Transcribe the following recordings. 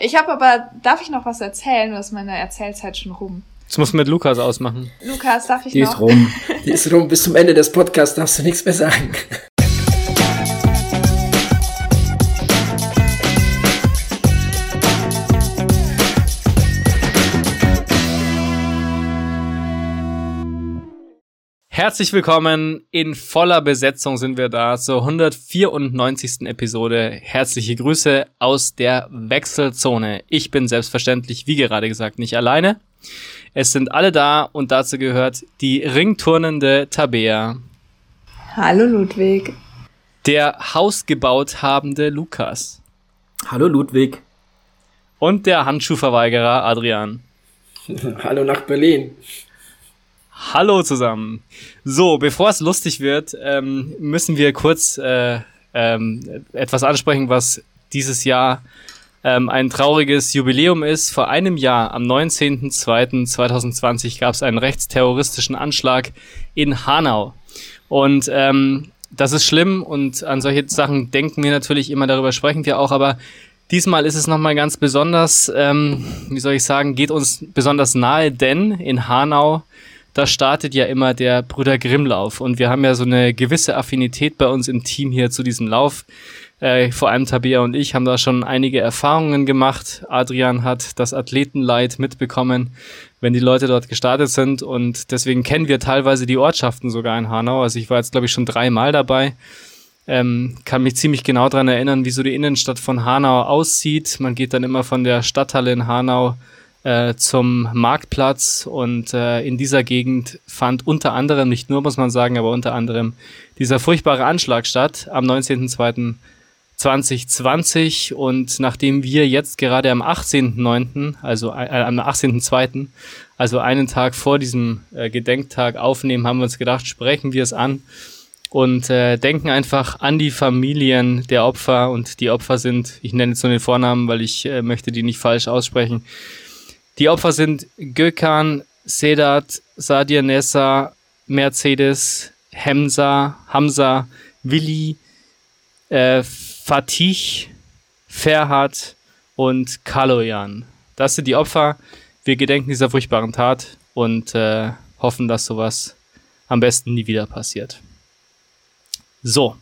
Ich habe aber, darf ich noch was erzählen? Du hast meine Erzählzeit schon rum. Das muss mit Lukas ausmachen. Lukas, darf ich Die noch? ist rum. Die ist rum. Bis zum Ende des Podcasts darfst du nichts mehr sagen. Herzlich willkommen. In voller Besetzung sind wir da zur 194. Episode. Herzliche Grüße aus der Wechselzone. Ich bin selbstverständlich, wie gerade gesagt, nicht alleine. Es sind alle da und dazu gehört die ringturnende Tabea, Hallo Ludwig. der hausgebaut habende Lukas Hallo Ludwig. und der Handschuhverweigerer Adrian. Hallo nach Berlin. Hallo zusammen. So, bevor es lustig wird, ähm, müssen wir kurz äh, ähm, etwas ansprechen, was dieses Jahr ähm, ein trauriges Jubiläum ist. Vor einem Jahr, am 19.02.2020, gab es einen rechtsterroristischen Anschlag in Hanau. Und ähm, das ist schlimm und an solche Sachen denken wir natürlich immer, darüber sprechen wir auch, aber diesmal ist es nochmal ganz besonders, ähm, wie soll ich sagen, geht uns besonders nahe, denn in Hanau da startet ja immer der Brüder Grimm-Lauf. Und wir haben ja so eine gewisse Affinität bei uns im Team hier zu diesem Lauf. Äh, vor allem Tabea und ich haben da schon einige Erfahrungen gemacht. Adrian hat das Athletenleid mitbekommen, wenn die Leute dort gestartet sind. Und deswegen kennen wir teilweise die Ortschaften sogar in Hanau. Also ich war jetzt, glaube ich, schon dreimal dabei. Ähm, kann mich ziemlich genau dran erinnern, wie so die Innenstadt von Hanau aussieht. Man geht dann immer von der Stadthalle in Hanau äh, zum Marktplatz und äh, in dieser Gegend fand unter anderem, nicht nur muss man sagen, aber unter anderem dieser furchtbare Anschlag statt am 19.02.2020 und nachdem wir jetzt gerade am 18.09., also äh, am 18.02., also einen Tag vor diesem äh, Gedenktag aufnehmen, haben wir uns gedacht, sprechen wir es an und äh, denken einfach an die Familien der Opfer und die Opfer sind, ich nenne jetzt nur den Vornamen, weil ich äh, möchte die nicht falsch aussprechen, die Opfer sind Gökhan, Sedat, Sadir Nessa, Mercedes, Hemsa, Hamza, Willi, äh, Fatih, Ferhat und Kaloyan. Das sind die Opfer. Wir gedenken dieser furchtbaren Tat und äh, hoffen, dass sowas am besten nie wieder passiert. So,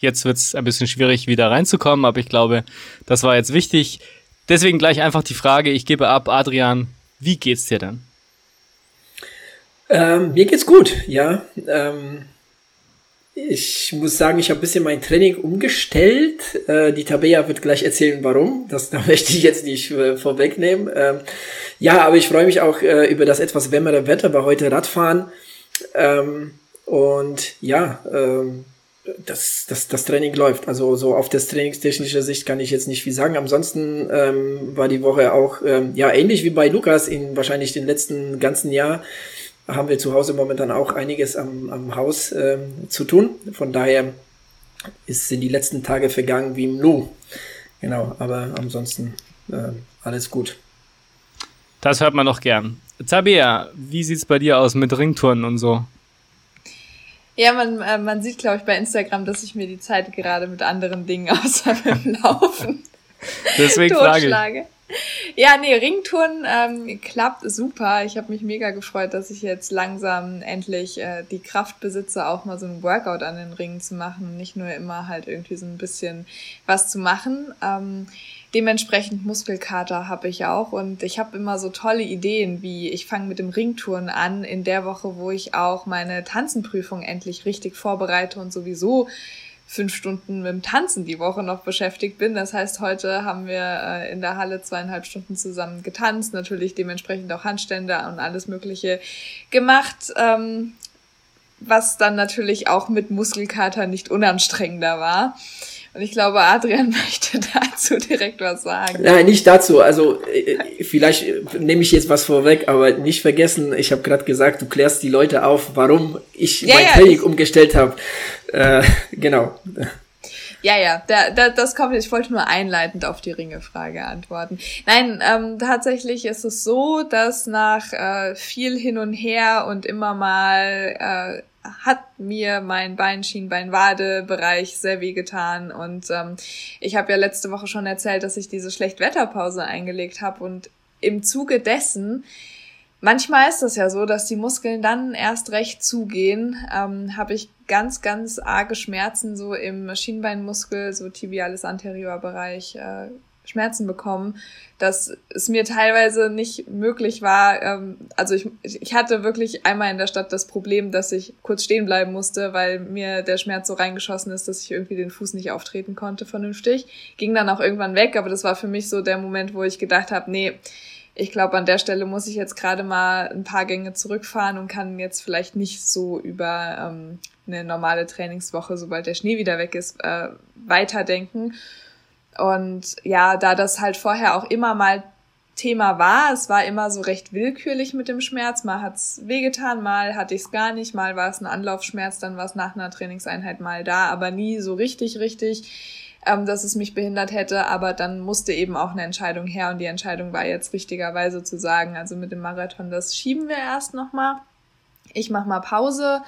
jetzt wird es ein bisschen schwierig, wieder reinzukommen, aber ich glaube, das war jetzt wichtig. Deswegen gleich einfach die Frage, ich gebe ab, Adrian, wie geht's dir denn? Ähm, mir geht's gut, ja. Ähm, ich muss sagen, ich habe ein bisschen mein Training umgestellt. Äh, die Tabea wird gleich erzählen, warum. Das da möchte ich jetzt nicht äh, vorwegnehmen. Ähm, ja, aber ich freue mich auch äh, über das etwas wärmere Wetter bei heute Radfahren. Ähm, und ja, ähm, das, das, das Training läuft. Also so auf der trainingstechnischer Sicht kann ich jetzt nicht viel sagen. Ansonsten ähm, war die Woche auch ähm, ja ähnlich wie bei Lukas in wahrscheinlich den letzten ganzen Jahr haben wir zu Hause momentan auch einiges am, am Haus ähm, zu tun. Von daher ist, sind die letzten Tage vergangen wie im Nu. Genau, aber ansonsten äh, alles gut. Das hört man doch gern. Tabea, wie sieht's bei dir aus mit Ringtouren und so? Ja, man, äh, man sieht, glaube ich, bei Instagram, dass ich mir die Zeit gerade mit anderen Dingen außer dem Laufen Deswegen totschlage. Ja, nee, Ringtouren ähm, klappt super. Ich habe mich mega gefreut, dass ich jetzt langsam endlich äh, die Kraft besitze, auch mal so ein Workout an den Ringen zu machen. Nicht nur immer halt irgendwie so ein bisschen was zu machen. Ähm, dementsprechend Muskelkater habe ich auch und ich habe immer so tolle Ideen, wie ich fange mit dem Ringtouren an in der Woche, wo ich auch meine Tanzenprüfung endlich richtig vorbereite und sowieso fünf Stunden mit dem Tanzen die Woche noch beschäftigt bin. Das heißt, heute haben wir äh, in der Halle zweieinhalb Stunden zusammen getanzt, natürlich dementsprechend auch Handstände und alles Mögliche gemacht. Ähm, was dann natürlich auch mit Muskelkater nicht unanstrengender war. Und ich glaube, Adrian möchte dazu direkt was sagen. Nein, nicht dazu. Also äh, vielleicht äh, nehme ich jetzt was vorweg, aber nicht vergessen, ich habe gerade gesagt, du klärst die Leute auf, warum ich Ja, mein ja, Training ich- umgestellt habe. Äh, genau. Ja, ja, da, da, das kommt. Ich wollte nur einleitend auf die Ringe-Frage antworten. Nein, ähm, tatsächlich ist es so, dass nach äh, viel hin und her und immer mal äh, hat mir mein Bein, Schienbein, Wade Bereich sehr weh getan und ähm, ich habe ja letzte Woche schon erzählt, dass ich diese Schlechtwetterpause eingelegt habe und im Zuge dessen Manchmal ist das ja so, dass die Muskeln dann erst recht zugehen. Ähm, Habe ich ganz, ganz arge Schmerzen so im Schienbeinmuskel, so tibialis anterior Bereich, äh, Schmerzen bekommen, dass es mir teilweise nicht möglich war. Ähm, also ich, ich hatte wirklich einmal in der Stadt das Problem, dass ich kurz stehen bleiben musste, weil mir der Schmerz so reingeschossen ist, dass ich irgendwie den Fuß nicht auftreten konnte vernünftig. Ging dann auch irgendwann weg, aber das war für mich so der Moment, wo ich gedacht habe, nee, ich glaube, an der Stelle muss ich jetzt gerade mal ein paar Gänge zurückfahren und kann jetzt vielleicht nicht so über ähm, eine normale Trainingswoche, sobald der Schnee wieder weg ist, äh, weiterdenken. Und ja, da das halt vorher auch immer mal Thema war, es war immer so recht willkürlich mit dem Schmerz. Mal hat's wehgetan, mal hatte ich es gar nicht, mal war es ein Anlaufschmerz, dann war es nach einer Trainingseinheit mal da, aber nie so richtig, richtig, ähm, dass es mich behindert hätte. Aber dann musste eben auch eine Entscheidung her und die Entscheidung war jetzt richtigerweise zu sagen, also mit dem Marathon, das schieben wir erst nochmal. Ich mach mal Pause.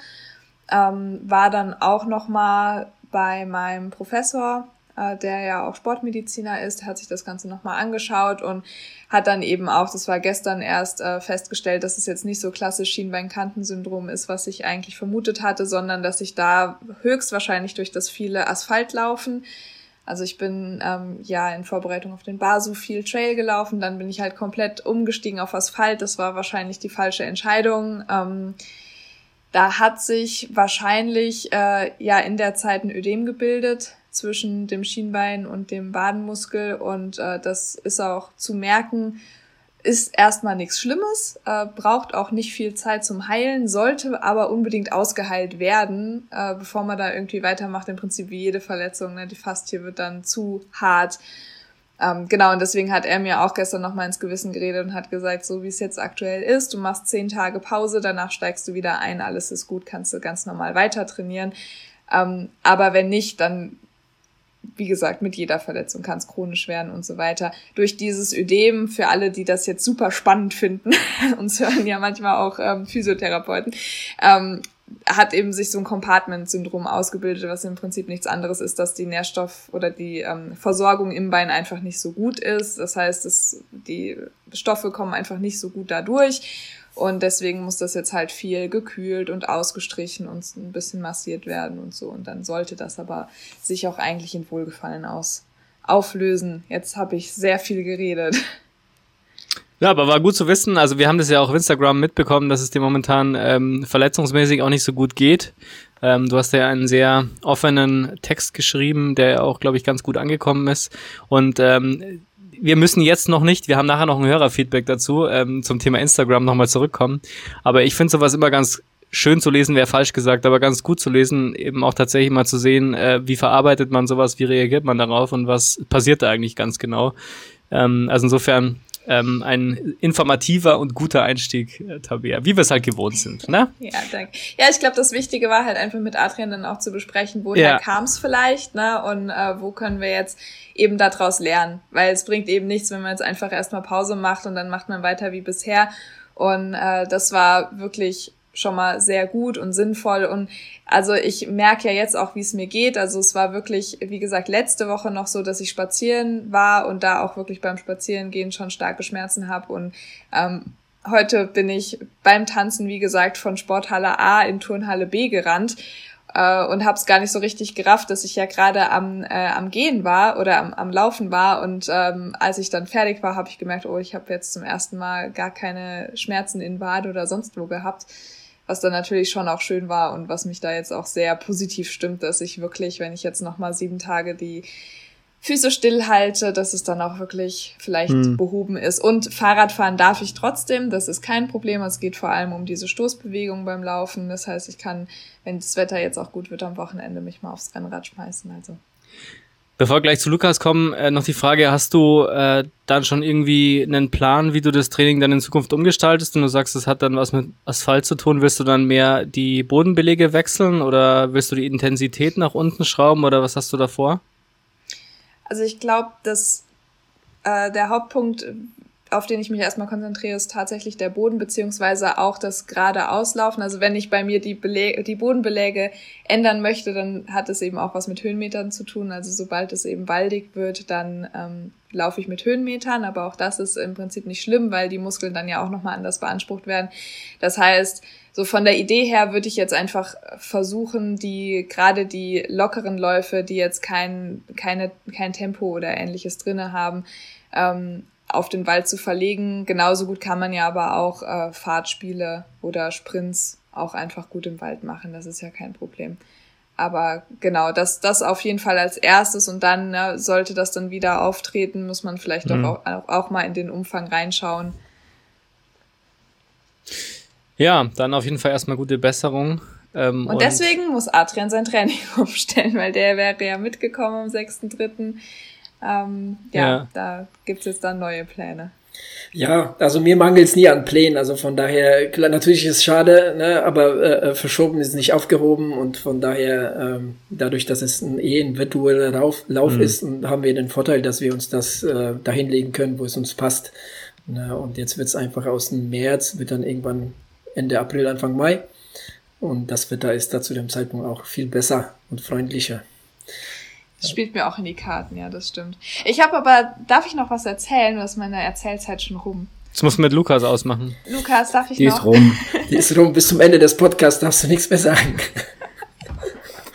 Ähm, war dann auch nochmal bei meinem Professor äh, der ja auch Sportmediziner ist, hat sich das Ganze nochmal angeschaut und hat dann eben auch, das war gestern erst äh, festgestellt, dass es jetzt nicht so klassisch Schienbeinkantensyndrom ist, was ich eigentlich vermutet hatte, sondern dass ich da höchstwahrscheinlich durch das viele Asphaltlaufen also ich bin ähm, ja in Vorbereitung auf den Basu viel Trail gelaufen, dann bin ich halt komplett umgestiegen auf Asphalt. Das war wahrscheinlich die falsche Entscheidung. Ähm, da hat sich wahrscheinlich äh, ja in der Zeit ein Ödem gebildet zwischen dem Schienbein und dem Wadenmuskel und äh, das ist auch zu merken, ist erstmal nichts Schlimmes, äh, braucht auch nicht viel Zeit zum Heilen, sollte aber unbedingt ausgeheilt werden, äh, bevor man da irgendwie weitermacht. Im Prinzip wie jede Verletzung, ne? die Faszie wird dann zu hart. Ähm, genau, und deswegen hat er mir auch gestern nochmal ins Gewissen geredet und hat gesagt, so wie es jetzt aktuell ist, du machst zehn Tage Pause, danach steigst du wieder ein, alles ist gut, kannst du ganz normal weiter trainieren. Ähm, aber wenn nicht, dann wie gesagt, mit jeder Verletzung kann es chronisch werden und so weiter. Durch dieses Ödem, für alle, die das jetzt super spannend finden, uns hören ja manchmal auch ähm, Physiotherapeuten, ähm, hat eben sich so ein Compartment-Syndrom ausgebildet, was im Prinzip nichts anderes ist, dass die Nährstoff- oder die ähm, Versorgung im Bein einfach nicht so gut ist. Das heißt, dass die Stoffe kommen einfach nicht so gut dadurch. Und deswegen muss das jetzt halt viel gekühlt und ausgestrichen und ein bisschen massiert werden und so. Und dann sollte das aber sich auch eigentlich in Wohlgefallen aus auflösen. Jetzt habe ich sehr viel geredet. Ja, aber war gut zu wissen. Also wir haben das ja auch auf Instagram mitbekommen, dass es dir momentan ähm, verletzungsmäßig auch nicht so gut geht. Ähm, du hast ja einen sehr offenen Text geschrieben, der auch, glaube ich, ganz gut angekommen ist. Und ähm, wir müssen jetzt noch nicht, wir haben nachher noch ein Hörerfeedback dazu, ähm, zum Thema Instagram nochmal zurückkommen. Aber ich finde sowas immer ganz schön zu lesen, wäre falsch gesagt, aber ganz gut zu lesen, eben auch tatsächlich mal zu sehen, äh, wie verarbeitet man sowas, wie reagiert man darauf und was passiert da eigentlich ganz genau. Ähm, also insofern ähm, ein informativer und guter Einstieg, äh, Tabea, wie wir es halt gewohnt sind. Ne? Ja, danke. Ja, ich glaube, das Wichtige war halt einfach mit Adrian dann auch zu besprechen, woher ja. kam es vielleicht, ne? Und äh, wo können wir jetzt eben daraus lernen. Weil es bringt eben nichts, wenn man jetzt einfach erstmal Pause macht und dann macht man weiter wie bisher. Und äh, das war wirklich schon mal sehr gut und sinnvoll. Und also ich merke ja jetzt auch, wie es mir geht. Also es war wirklich, wie gesagt, letzte Woche noch so, dass ich spazieren war und da auch wirklich beim Spazierengehen schon starke Schmerzen habe. Und ähm, heute bin ich beim Tanzen, wie gesagt, von Sporthalle A in Turnhalle B gerannt äh, und habe es gar nicht so richtig gerafft, dass ich ja gerade am, äh, am Gehen war oder am, am Laufen war. Und ähm, als ich dann fertig war, habe ich gemerkt, oh, ich habe jetzt zum ersten Mal gar keine Schmerzen in Wade oder sonst wo gehabt was dann natürlich schon auch schön war und was mich da jetzt auch sehr positiv stimmt, dass ich wirklich, wenn ich jetzt nochmal sieben Tage die Füße stillhalte, dass es dann auch wirklich vielleicht hm. behoben ist. Und Fahrradfahren darf ich trotzdem, das ist kein Problem. Es geht vor allem um diese Stoßbewegung beim Laufen. Das heißt, ich kann, wenn das Wetter jetzt auch gut wird, am Wochenende mich mal aufs Rennrad schmeißen. Also Bevor wir gleich zu Lukas kommen, äh, noch die Frage, hast du äh, dann schon irgendwie einen Plan, wie du das Training dann in Zukunft umgestaltest und du sagst, es hat dann was mit Asphalt zu tun, willst du dann mehr die Bodenbelege wechseln oder willst du die Intensität nach unten schrauben oder was hast du davor? Also ich glaube, dass äh, der Hauptpunkt auf den ich mich erstmal konzentriere, ist tatsächlich der Boden, beziehungsweise auch das gerade Auslaufen. Also wenn ich bei mir die, Beläge, die Bodenbeläge ändern möchte, dann hat es eben auch was mit Höhenmetern zu tun. Also sobald es eben waldig wird, dann ähm, laufe ich mit Höhenmetern, aber auch das ist im Prinzip nicht schlimm, weil die Muskeln dann ja auch nochmal anders beansprucht werden. Das heißt, so von der Idee her würde ich jetzt einfach versuchen, die gerade die lockeren Läufe, die jetzt kein, keine, kein Tempo oder ähnliches drinne haben, ähm, auf den Wald zu verlegen. Genauso gut kann man ja aber auch äh, Fahrtspiele oder Sprints auch einfach gut im Wald machen. Das ist ja kein Problem. Aber genau, das, das auf jeden Fall als erstes und dann ne, sollte das dann wieder auftreten, muss man vielleicht mhm. doch auch, auch mal in den Umfang reinschauen. Ja, dann auf jeden Fall erstmal gute Besserung. Ähm, und, und, deswegen muss Adrian sein Training umstellen, weil der wäre ja mitgekommen am 6.3. Ähm, ja, ja, da gibt's jetzt dann neue Pläne. Ja, also mir mangelt es nie an Plänen. Also von daher, klar, natürlich ist es schade, ne, aber äh, äh, verschoben ist nicht aufgehoben und von daher, ähm, dadurch, dass es ein eh ein virtueller Lauf, Lauf mhm. ist, haben wir den Vorteil, dass wir uns das äh, dahinlegen können, wo es uns passt. Ne, und jetzt wird es einfach aus dem März, wird dann irgendwann Ende April, Anfang Mai. Und das Wetter ist da zu dem Zeitpunkt auch viel besser und freundlicher. Das spielt mir auch in die Karten, ja, das stimmt. Ich habe aber, darf ich noch was erzählen? Du hast meine Erzählzeit schon rum. Das muss mit Lukas ausmachen. Lukas, darf ich Die noch? Die ist rum. Die ist rum. Bis zum Ende des Podcasts darfst du nichts mehr sagen.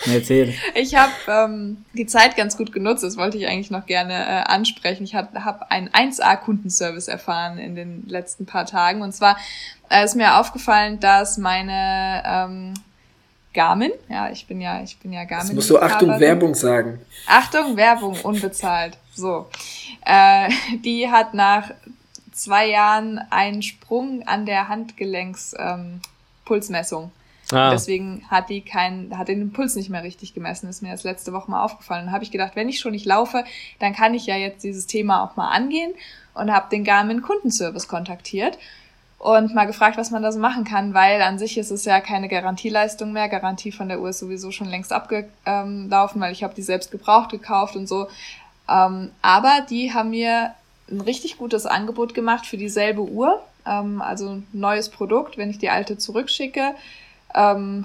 Erzähl. Ich habe ähm, die Zeit ganz gut genutzt, das wollte ich eigentlich noch gerne äh, ansprechen. Ich habe hab einen 1A-Kundenservice erfahren in den letzten paar Tagen. Und zwar äh, ist mir aufgefallen, dass meine ähm, Garmin. Ja, ich bin ja, ich bin ja Garmin. Jetzt musst du Achtung Werbung sagen. Achtung Werbung, unbezahlt. So. Äh, die hat nach zwei Jahren einen Sprung an der Handgelenkspulsmessung. Ähm, ah. Deswegen hat die keinen, hat den Impuls nicht mehr richtig gemessen. Ist mir das letzte Woche mal aufgefallen. Dann habe ich gedacht, wenn ich schon nicht laufe, dann kann ich ja jetzt dieses Thema auch mal angehen und habe den Garmin Kundenservice kontaktiert und mal gefragt, was man da so machen kann, weil an sich ist es ja keine Garantieleistung mehr. Garantie von der Uhr ist sowieso schon längst abgelaufen, weil ich habe die selbst gebraucht gekauft und so. Ähm, aber die haben mir ein richtig gutes Angebot gemacht für dieselbe Uhr. Ähm, also ein neues Produkt, wenn ich die alte zurückschicke. Ähm,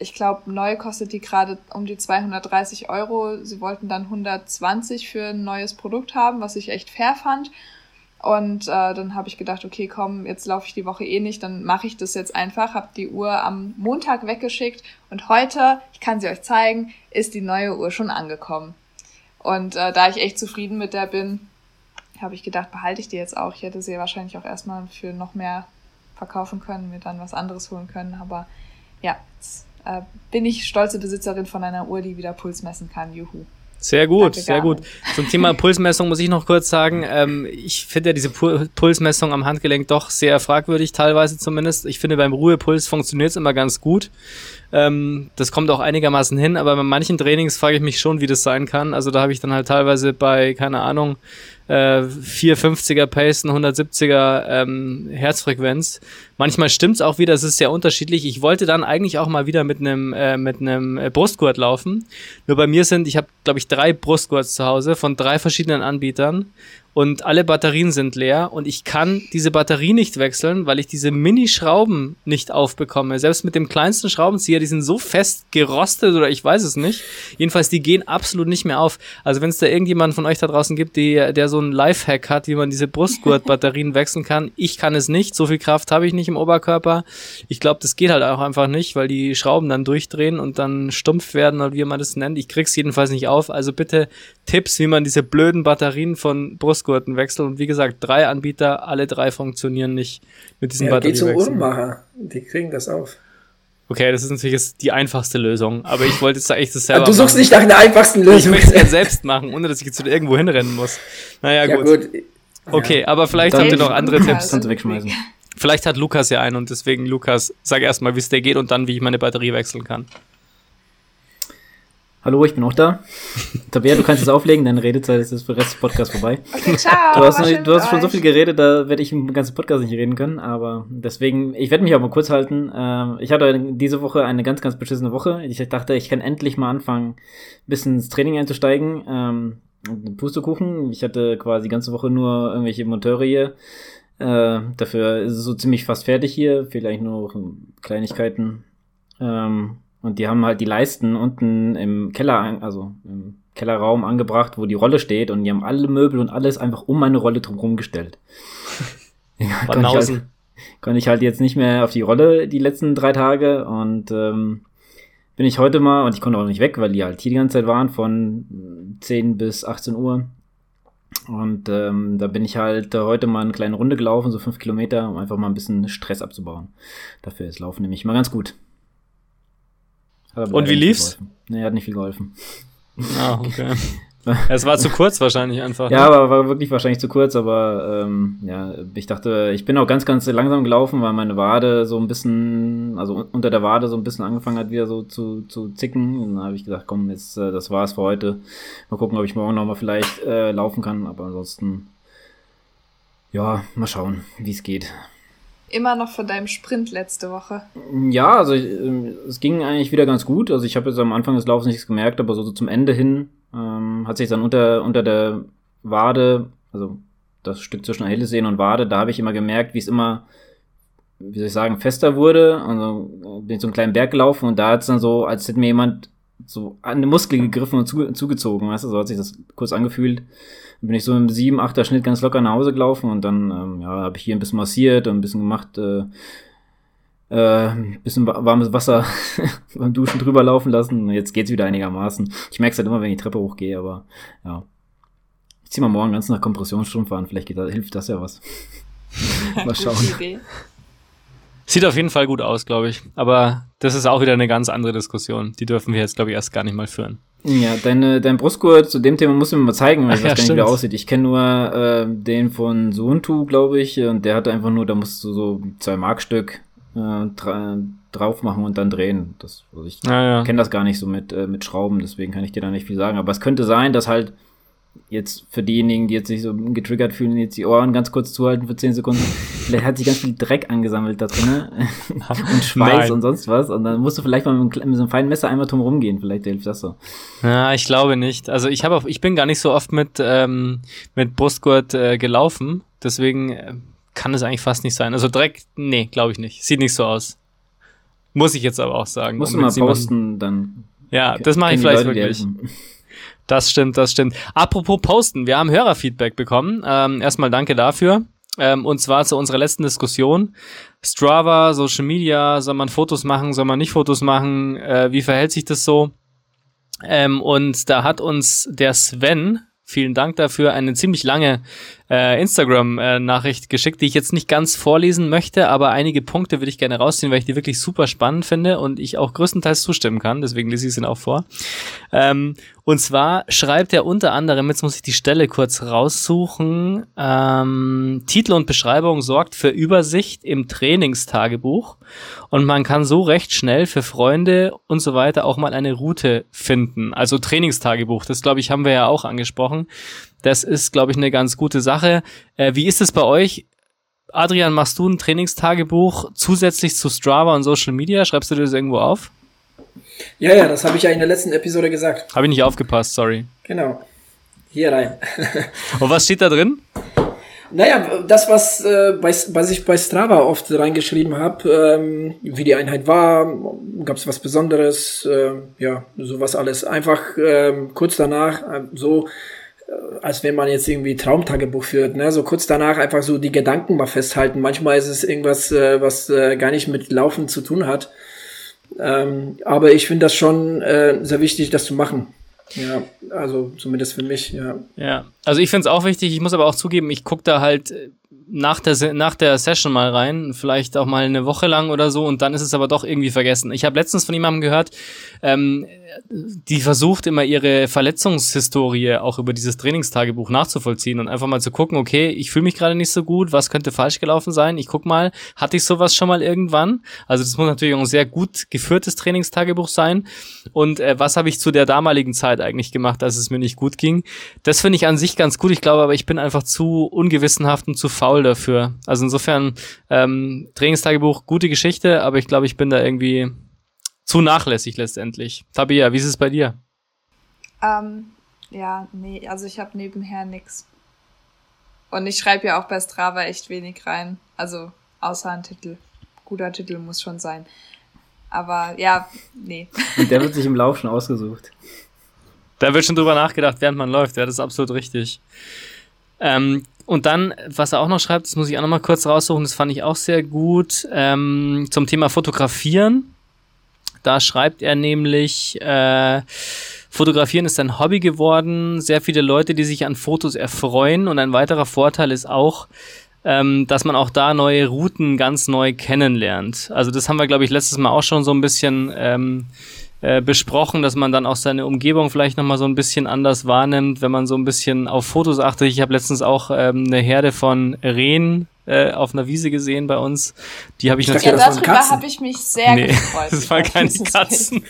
ich glaube, neu kostet die gerade um die 230 Euro. Sie wollten dann 120 für ein neues Produkt haben, was ich echt fair fand. Und äh, dann habe ich gedacht, okay, komm, jetzt laufe ich die Woche eh nicht, dann mache ich das jetzt einfach, habe die Uhr am Montag weggeschickt und heute, ich kann sie euch zeigen, ist die neue Uhr schon angekommen. Und äh, da ich echt zufrieden mit der bin, habe ich gedacht, behalte ich die jetzt auch. Ich hätte sie wahrscheinlich auch erstmal für noch mehr verkaufen können, mir dann was anderes holen können. Aber ja, jetzt äh, bin ich stolze Besitzerin von einer Uhr, die wieder Puls messen kann. Juhu. Sehr gut, sehr gut. Zum Thema Pulsmessung muss ich noch kurz sagen, ähm, ich finde ja diese Pulsmessung am Handgelenk doch sehr fragwürdig, teilweise zumindest. Ich finde, beim Ruhepuls funktioniert es immer ganz gut. Ähm, das kommt auch einigermaßen hin, aber bei manchen Trainings frage ich mich schon, wie das sein kann. Also da habe ich dann halt teilweise bei, keine Ahnung, äh, 450er Pace, 170er ähm, Herzfrequenz. Manchmal stimmt's auch wieder, es ist sehr unterschiedlich. Ich wollte dann eigentlich auch mal wieder mit einem äh, mit einem äh, Brustgurt laufen. Nur bei mir sind, ich habe glaube ich drei Brustgurts zu Hause von drei verschiedenen Anbietern und alle Batterien sind leer und ich kann diese Batterie nicht wechseln, weil ich diese Mini-Schrauben nicht aufbekomme. Selbst mit dem kleinsten Schraubenzieher, die sind so fest gerostet oder ich weiß es nicht. Jedenfalls, die gehen absolut nicht mehr auf. Also wenn es da irgendjemand von euch da draußen gibt, die, der so einen Lifehack hat, wie man diese Brustgurt-Batterien wechseln kann, ich kann es nicht. So viel Kraft habe ich nicht im Oberkörper. Ich glaube, das geht halt auch einfach nicht, weil die Schrauben dann durchdrehen und dann stumpf werden oder wie man das nennt. Ich krieg's jedenfalls nicht auf. Also bitte Tipps, wie man diese blöden Batterien von Brust Brustgurtenwechsel und wie gesagt, drei Anbieter, alle drei funktionieren nicht mit diesem ja, Batteriewechsel. Geh zum Uhrmacher, die kriegen das auf. Okay, das ist natürlich die einfachste Lösung, aber ich wollte jetzt echt das selber Du suchst machen. nicht nach einer einfachsten Lösung. Ich möchte es gerne selbst machen, ohne dass ich jetzt irgendwo hinrennen muss. Naja, ja, gut. gut. Okay, ja. aber vielleicht habt ihr noch andere Tipps. Kannst du wegschmeißen. Vielleicht hat Lukas ja einen und deswegen, Lukas, sag erstmal, wie es dir geht und dann, wie ich meine Batterie wechseln kann. Hallo, ich bin auch da. Tabea, du kannst jetzt auflegen, deine Redezeit ist für den Rest des Podcasts vorbei. Okay, ciao. Du hast, noch, du hast schon so viel geredet, da werde ich im ganzen Podcast nicht reden können, aber deswegen, ich werde mich auch mal kurz halten. Ähm, ich hatte diese Woche eine ganz, ganz beschissene Woche. Ich dachte, ich kann endlich mal anfangen, ein bisschen ins Training einzusteigen. Ähm, Pustekuchen. Ich hatte quasi die ganze Woche nur irgendwelche Monteure hier. Äh, dafür ist es so ziemlich fast fertig hier. Vielleicht nur noch Kleinigkeiten. Ähm, und die haben halt die Leisten unten im Keller, also im Kellerraum angebracht, wo die Rolle steht. Und die haben alle Möbel und alles einfach um meine Rolle drumherum gestellt. kann, ich halt, kann ich halt jetzt nicht mehr auf die Rolle die letzten drei Tage. Und ähm, bin ich heute mal, und ich konnte auch nicht weg, weil die halt hier die ganze Zeit waren, von 10 bis 18 Uhr. Und ähm, da bin ich halt heute mal eine kleine Runde gelaufen, so fünf Kilometer, um einfach mal ein bisschen Stress abzubauen. Dafür ist Laufen nämlich mal ganz gut. Und wie lief's? Nee, hat nicht viel geholfen. Ah, okay. es war zu kurz wahrscheinlich einfach. Ja, ne? aber war wirklich wahrscheinlich zu kurz, aber ähm, ja, ich dachte, ich bin auch ganz, ganz langsam gelaufen, weil meine Wade so ein bisschen, also unter der Wade so ein bisschen angefangen hat, wieder so zu, zu zicken. Und dann habe ich gesagt, komm, jetzt, äh, das war's für heute. Mal gucken, ob ich morgen nochmal vielleicht äh, laufen kann, aber ansonsten, ja, mal schauen, wie es geht. Immer noch von deinem Sprint letzte Woche. Ja, also ich, äh, es ging eigentlich wieder ganz gut. Also ich habe jetzt am Anfang des Laufs nichts gemerkt, aber so, so zum Ende hin ähm, hat sich dann unter, unter der Wade, also das Stück zwischen Achillessehne und Wade, da habe ich immer gemerkt, wie es immer, wie soll ich sagen, fester wurde. Also bin ich so einen kleinen Berg gelaufen und da hat es dann so, als hätte mir jemand so an den Muskel gegriffen und zu, zugezogen, weißt du, so hat sich das kurz angefühlt. Bin ich so im 7, 8er Schnitt ganz locker nach Hause gelaufen und dann ähm, ja, habe ich hier ein bisschen massiert und ein bisschen gemacht, äh, äh, bisschen warmes Wasser beim Duschen drüber laufen lassen. Jetzt geht's wieder einigermaßen. Ich merke es halt immer, wenn ich die Treppe hochgehe, aber ja. Ich zieh mal morgen ganz nach Kompressionsstrumpf an, vielleicht geht, hilft das ja was. mal schauen. Sieht auf jeden Fall gut aus, glaube ich. Aber das ist auch wieder eine ganz andere Diskussion. Die dürfen wir jetzt, glaube ich, erst gar nicht mal führen. Ja, deine, dein Brustgurt zu dem Thema musst du mir mal zeigen, weil ich Ach, weiß ja, gar nicht, wie der aussieht. Ich kenne nur äh, den von Suntu, glaube ich, und der hatte einfach nur, da musst du so zwei Markstück äh, dra drauf machen und dann drehen. Das, also ich ah, ja. kenne das gar nicht so mit, äh, mit Schrauben, deswegen kann ich dir da nicht viel sagen. Aber es könnte sein, dass halt jetzt für diejenigen, die jetzt sich so getriggert fühlen, jetzt die Ohren ganz kurz zuhalten für 10 Sekunden. Vielleicht hat sich ganz viel Dreck angesammelt da drin und Schweiß Nein. und sonst was. Und dann musst du vielleicht mal mit, mit so einem feinen Messer einmal drum rumgehen. Vielleicht hilft das so. Ja, ich glaube nicht. Also ich habe ich bin gar nicht so oft mit, ähm, mit Brustgurt äh, gelaufen. Deswegen äh, kann es eigentlich fast nicht sein. Also Dreck, nee, glaube ich nicht. Sieht nicht so aus. Muss ich jetzt aber auch sagen. Musst du mal posten, dann. Ja, das mache ich vielleicht Leute, wirklich. Das stimmt, das stimmt. Apropos posten, wir haben Hörerfeedback bekommen. Ähm, erstmal danke dafür. Ähm, und zwar zu unserer letzten Diskussion. Strava, Social Media, soll man Fotos machen, soll man nicht Fotos machen? Äh, wie verhält sich das so? Ähm, und da hat uns der Sven Vielen Dank dafür. Eine ziemlich lange äh, Instagram-Nachricht geschickt, die ich jetzt nicht ganz vorlesen möchte, aber einige Punkte würde ich gerne rausziehen, weil ich die wirklich super spannend finde und ich auch größtenteils zustimmen kann. Deswegen lese ich sie auch vor. Ähm, und zwar schreibt er unter anderem, jetzt muss ich die Stelle kurz raussuchen, ähm, Titel und Beschreibung sorgt für Übersicht im Trainingstagebuch und man kann so recht schnell für Freunde und so weiter auch mal eine Route finden. Also Trainingstagebuch, das glaube ich haben wir ja auch angesprochen. Das ist, glaube ich, eine ganz gute Sache. Äh, wie ist es bei euch? Adrian, machst du ein Trainingstagebuch zusätzlich zu Strava und Social Media? Schreibst du das irgendwo auf? Ja, ja, das habe ich ja in der letzten Episode gesagt. Habe ich nicht aufgepasst, sorry. Genau. Hier rein. Und was steht da drin? Naja, das, was, äh, bei, was ich bei Strava oft reingeschrieben habe, ähm, wie die Einheit war, gab es was Besonderes, äh, ja, sowas alles. Einfach ähm, kurz danach, äh, so äh, als wenn man jetzt irgendwie Traumtagebuch führt, ne? So kurz danach einfach so die Gedanken mal festhalten. Manchmal ist es irgendwas, äh, was äh, gar nicht mit Laufen zu tun hat. Ähm, aber ich finde das schon äh, sehr wichtig, das zu machen. Ja, also zumindest für mich, ja. Ja, also ich finde es auch wichtig. Ich muss aber auch zugeben, ich gucke da halt äh, nach der, nach der Session mal rein, vielleicht auch mal eine Woche lang oder so und dann ist es aber doch irgendwie vergessen. Ich habe letztens von jemandem gehört, ähm, die versucht immer ihre Verletzungshistorie auch über dieses Trainingstagebuch nachzuvollziehen und einfach mal zu gucken, okay, ich fühle mich gerade nicht so gut, was könnte falsch gelaufen sein? Ich guck mal, hatte ich sowas schon mal irgendwann? Also das muss natürlich auch ein sehr gut geführtes Trainingstagebuch sein. Und äh, was habe ich zu der damaligen Zeit eigentlich gemacht, als es mir nicht gut ging? Das finde ich an sich ganz gut. Ich glaube aber, ich bin einfach zu ungewissenhaft und zu faul dafür. Also insofern, ähm, Trainingstagebuch, gute Geschichte, aber ich glaube, ich bin da irgendwie zu nachlässig letztendlich. Tabia, wie ist es bei dir? Ähm, ja, nee, also ich habe nebenher nix. Und ich schreibe ja auch bei Strava echt wenig rein. Also außer ein Titel. Guter Titel muss schon sein. Aber ja, nee. Und der wird sich im Lauf schon ausgesucht. Da wird schon drüber nachgedacht, während man läuft. Ja, das ist absolut richtig. Ähm, und dann, was er auch noch schreibt, das muss ich auch noch mal kurz raussuchen, das fand ich auch sehr gut, ähm, zum Thema Fotografieren. Da schreibt er nämlich, äh, Fotografieren ist ein Hobby geworden, sehr viele Leute, die sich an Fotos erfreuen und ein weiterer Vorteil ist auch, ähm, dass man auch da neue Routen ganz neu kennenlernt. Also das haben wir, glaube ich, letztes Mal auch schon so ein bisschen ähm, äh, besprochen, dass man dann auch seine Umgebung vielleicht nochmal so ein bisschen anders wahrnimmt, wenn man so ein bisschen auf Fotos achtet. Ich habe letztens auch ähm, eine Herde von Rehen äh, auf einer Wiese gesehen bei uns. Die habe ich, ich natürlich. Ja, darüber habe ich mich sehr nee, gefreut. Das waren keine Katzen.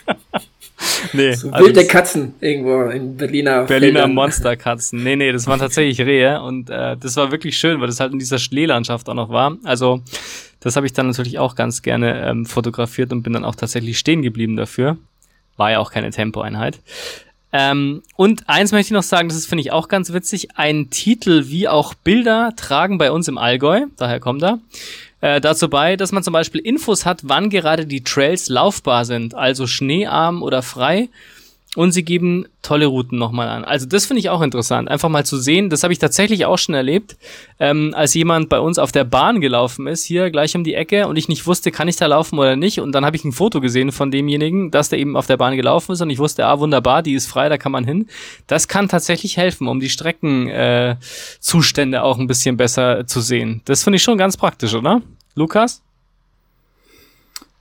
nee, so also wilde Katzen irgendwo in Berliner Berliner. Monsterkatzen. Nee, nee, das waren tatsächlich Rehe und äh, das war wirklich schön, weil das halt in dieser Schneelandschaft auch noch war. Also das habe ich dann natürlich auch ganz gerne ähm, fotografiert und bin dann auch tatsächlich stehen geblieben dafür. War ja auch keine Tempoeinheit. Ähm, und eins möchte ich noch sagen, das finde ich, auch ganz witzig. Ein Titel wie auch Bilder tragen bei uns im Allgäu, daher kommt er, äh, dazu bei, dass man zum Beispiel Infos hat, wann gerade die Trails laufbar sind, also schneearm oder frei. Und sie geben tolle Routen nochmal an. Also das finde ich auch interessant, einfach mal zu sehen. Das habe ich tatsächlich auch schon erlebt, ähm, als jemand bei uns auf der Bahn gelaufen ist, hier gleich um die Ecke und ich nicht wusste, kann ich da laufen oder nicht. Und dann habe ich ein Foto gesehen von demjenigen, dass der eben auf der Bahn gelaufen ist und ich wusste, ah wunderbar, die ist frei, da kann man hin. Das kann tatsächlich helfen, um die Streckenzustände äh, auch ein bisschen besser zu sehen. Das finde ich schon ganz praktisch, oder? Lukas?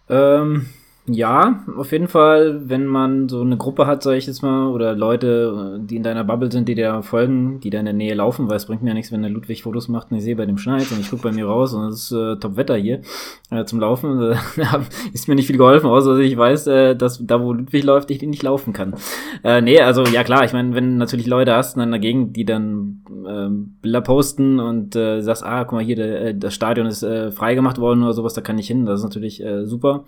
Ähm, ja, auf jeden Fall, wenn man so eine Gruppe hat, sag ich jetzt mal, oder Leute, die in deiner Bubble sind, die dir folgen, die da in der Nähe laufen, weil es bringt mir ja nichts, wenn der Ludwig Fotos macht und ich sehe bei dem Schneid und ich gucke bei mir raus und es ist äh, Top-Wetter hier äh, zum Laufen. Äh, ist mir nicht viel geholfen, außer dass ich weiß, äh, dass da, wo Ludwig läuft, ich nicht laufen kann. Äh, nee, also ja klar, ich meine, wenn natürlich Leute hast in einer Gegend, die dann äh, Bilder posten und äh, sagst, ah, guck mal hier, der, äh, das Stadion ist äh, freigemacht worden oder sowas, da kann ich hin, das ist natürlich äh, super.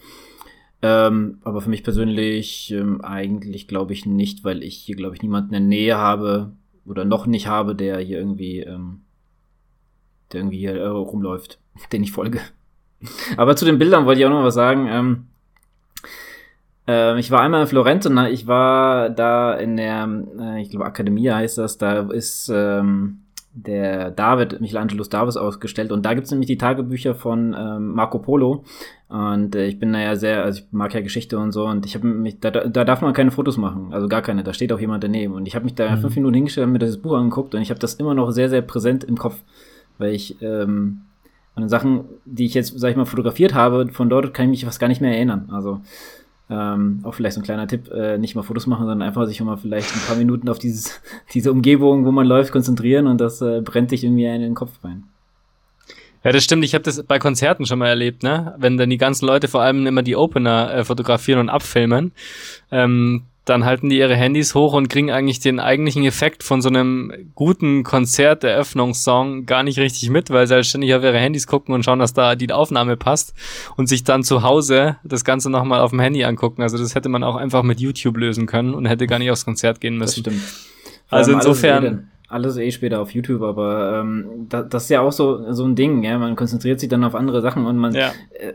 Ähm, aber für mich persönlich ähm, eigentlich glaube ich nicht, weil ich hier glaube ich niemanden in der Nähe habe oder noch nicht habe, der hier irgendwie, ähm, der irgendwie hier äh, rumläuft, den ich folge. aber zu den Bildern wollte ich auch noch was sagen. Äh, ich war einmal in Florenz und ich war da in der, äh, ich glaube Akademie heißt das, da ist ähm, der David, Michelangelos Davis ausgestellt. Und da gibt's nämlich die Tagebücher von ähm, Marco Polo. Und äh, ich bin da ja sehr, also ich mag ja Geschichte und so. Und ich habe mich, da, da darf man keine Fotos machen, also gar keine, da steht auch jemand daneben. Und ich habe mich da mhm. fünf Minuten hingestellt und mir das Buch angeguckt. Und ich habe das immer noch sehr, sehr präsent im Kopf, weil ich ähm, an den Sachen, die ich jetzt, sag ich mal, fotografiert habe, von dort kann ich mich was gar nicht mehr erinnern, also ähm, auch vielleicht so ein kleiner Tipp, äh, nicht mal Fotos machen, sondern einfach sich mal vielleicht ein paar Minuten auf dieses, diese Umgebung, wo man läuft, konzentrieren und das äh, brennt dich irgendwie in den Kopf rein. Ja, das stimmt. Ich habe das bei Konzerten schon mal erlebt, ne? Wenn dann die ganzen Leute vor allem immer die Opener äh, fotografieren und abfilmen. Ähm, dann halten die ihre Handys hoch und kriegen eigentlich den eigentlichen Effekt von so einem guten Konzerteröffnungssong gar nicht richtig mit, weil sie halt ständig auf ihre Handys gucken und schauen, dass da die Aufnahme passt und sich dann zu Hause das Ganze nochmal auf dem Handy angucken. Also das hätte man auch einfach mit YouTube lösen können und hätte gar nicht aufs Konzert gehen müssen. Das stimmt. Also insofern alles eh später auf YouTube, aber ähm, da, das ist ja auch so, so ein Ding, ja. Man konzentriert sich dann auf andere Sachen und man ja. äh,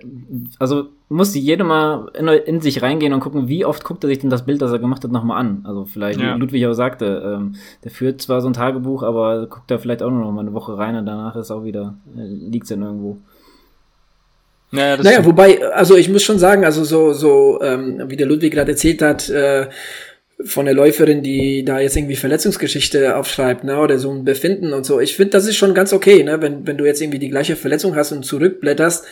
also muss jeder mal in, in, sich reingehen und gucken, wie oft guckt er sich denn das Bild, das er gemacht hat, nochmal an. Also vielleicht, ja. Ludwig auch sagte, ähm, der führt zwar so ein Tagebuch, aber guckt da vielleicht auch nur noch mal eine Woche rein und danach ist auch wieder, äh, liegt es dann irgendwo. Naja, naja wobei, also ich muss schon sagen, also so, so ähm, wie der Ludwig gerade erzählt hat, äh, von der Läuferin, die da jetzt irgendwie Verletzungsgeschichte aufschreibt, ne, oder so ein Befinden und so. Ich finde, das ist schon ganz okay, ne, wenn, wenn du jetzt irgendwie die gleiche Verletzung hast und zurückblätterst,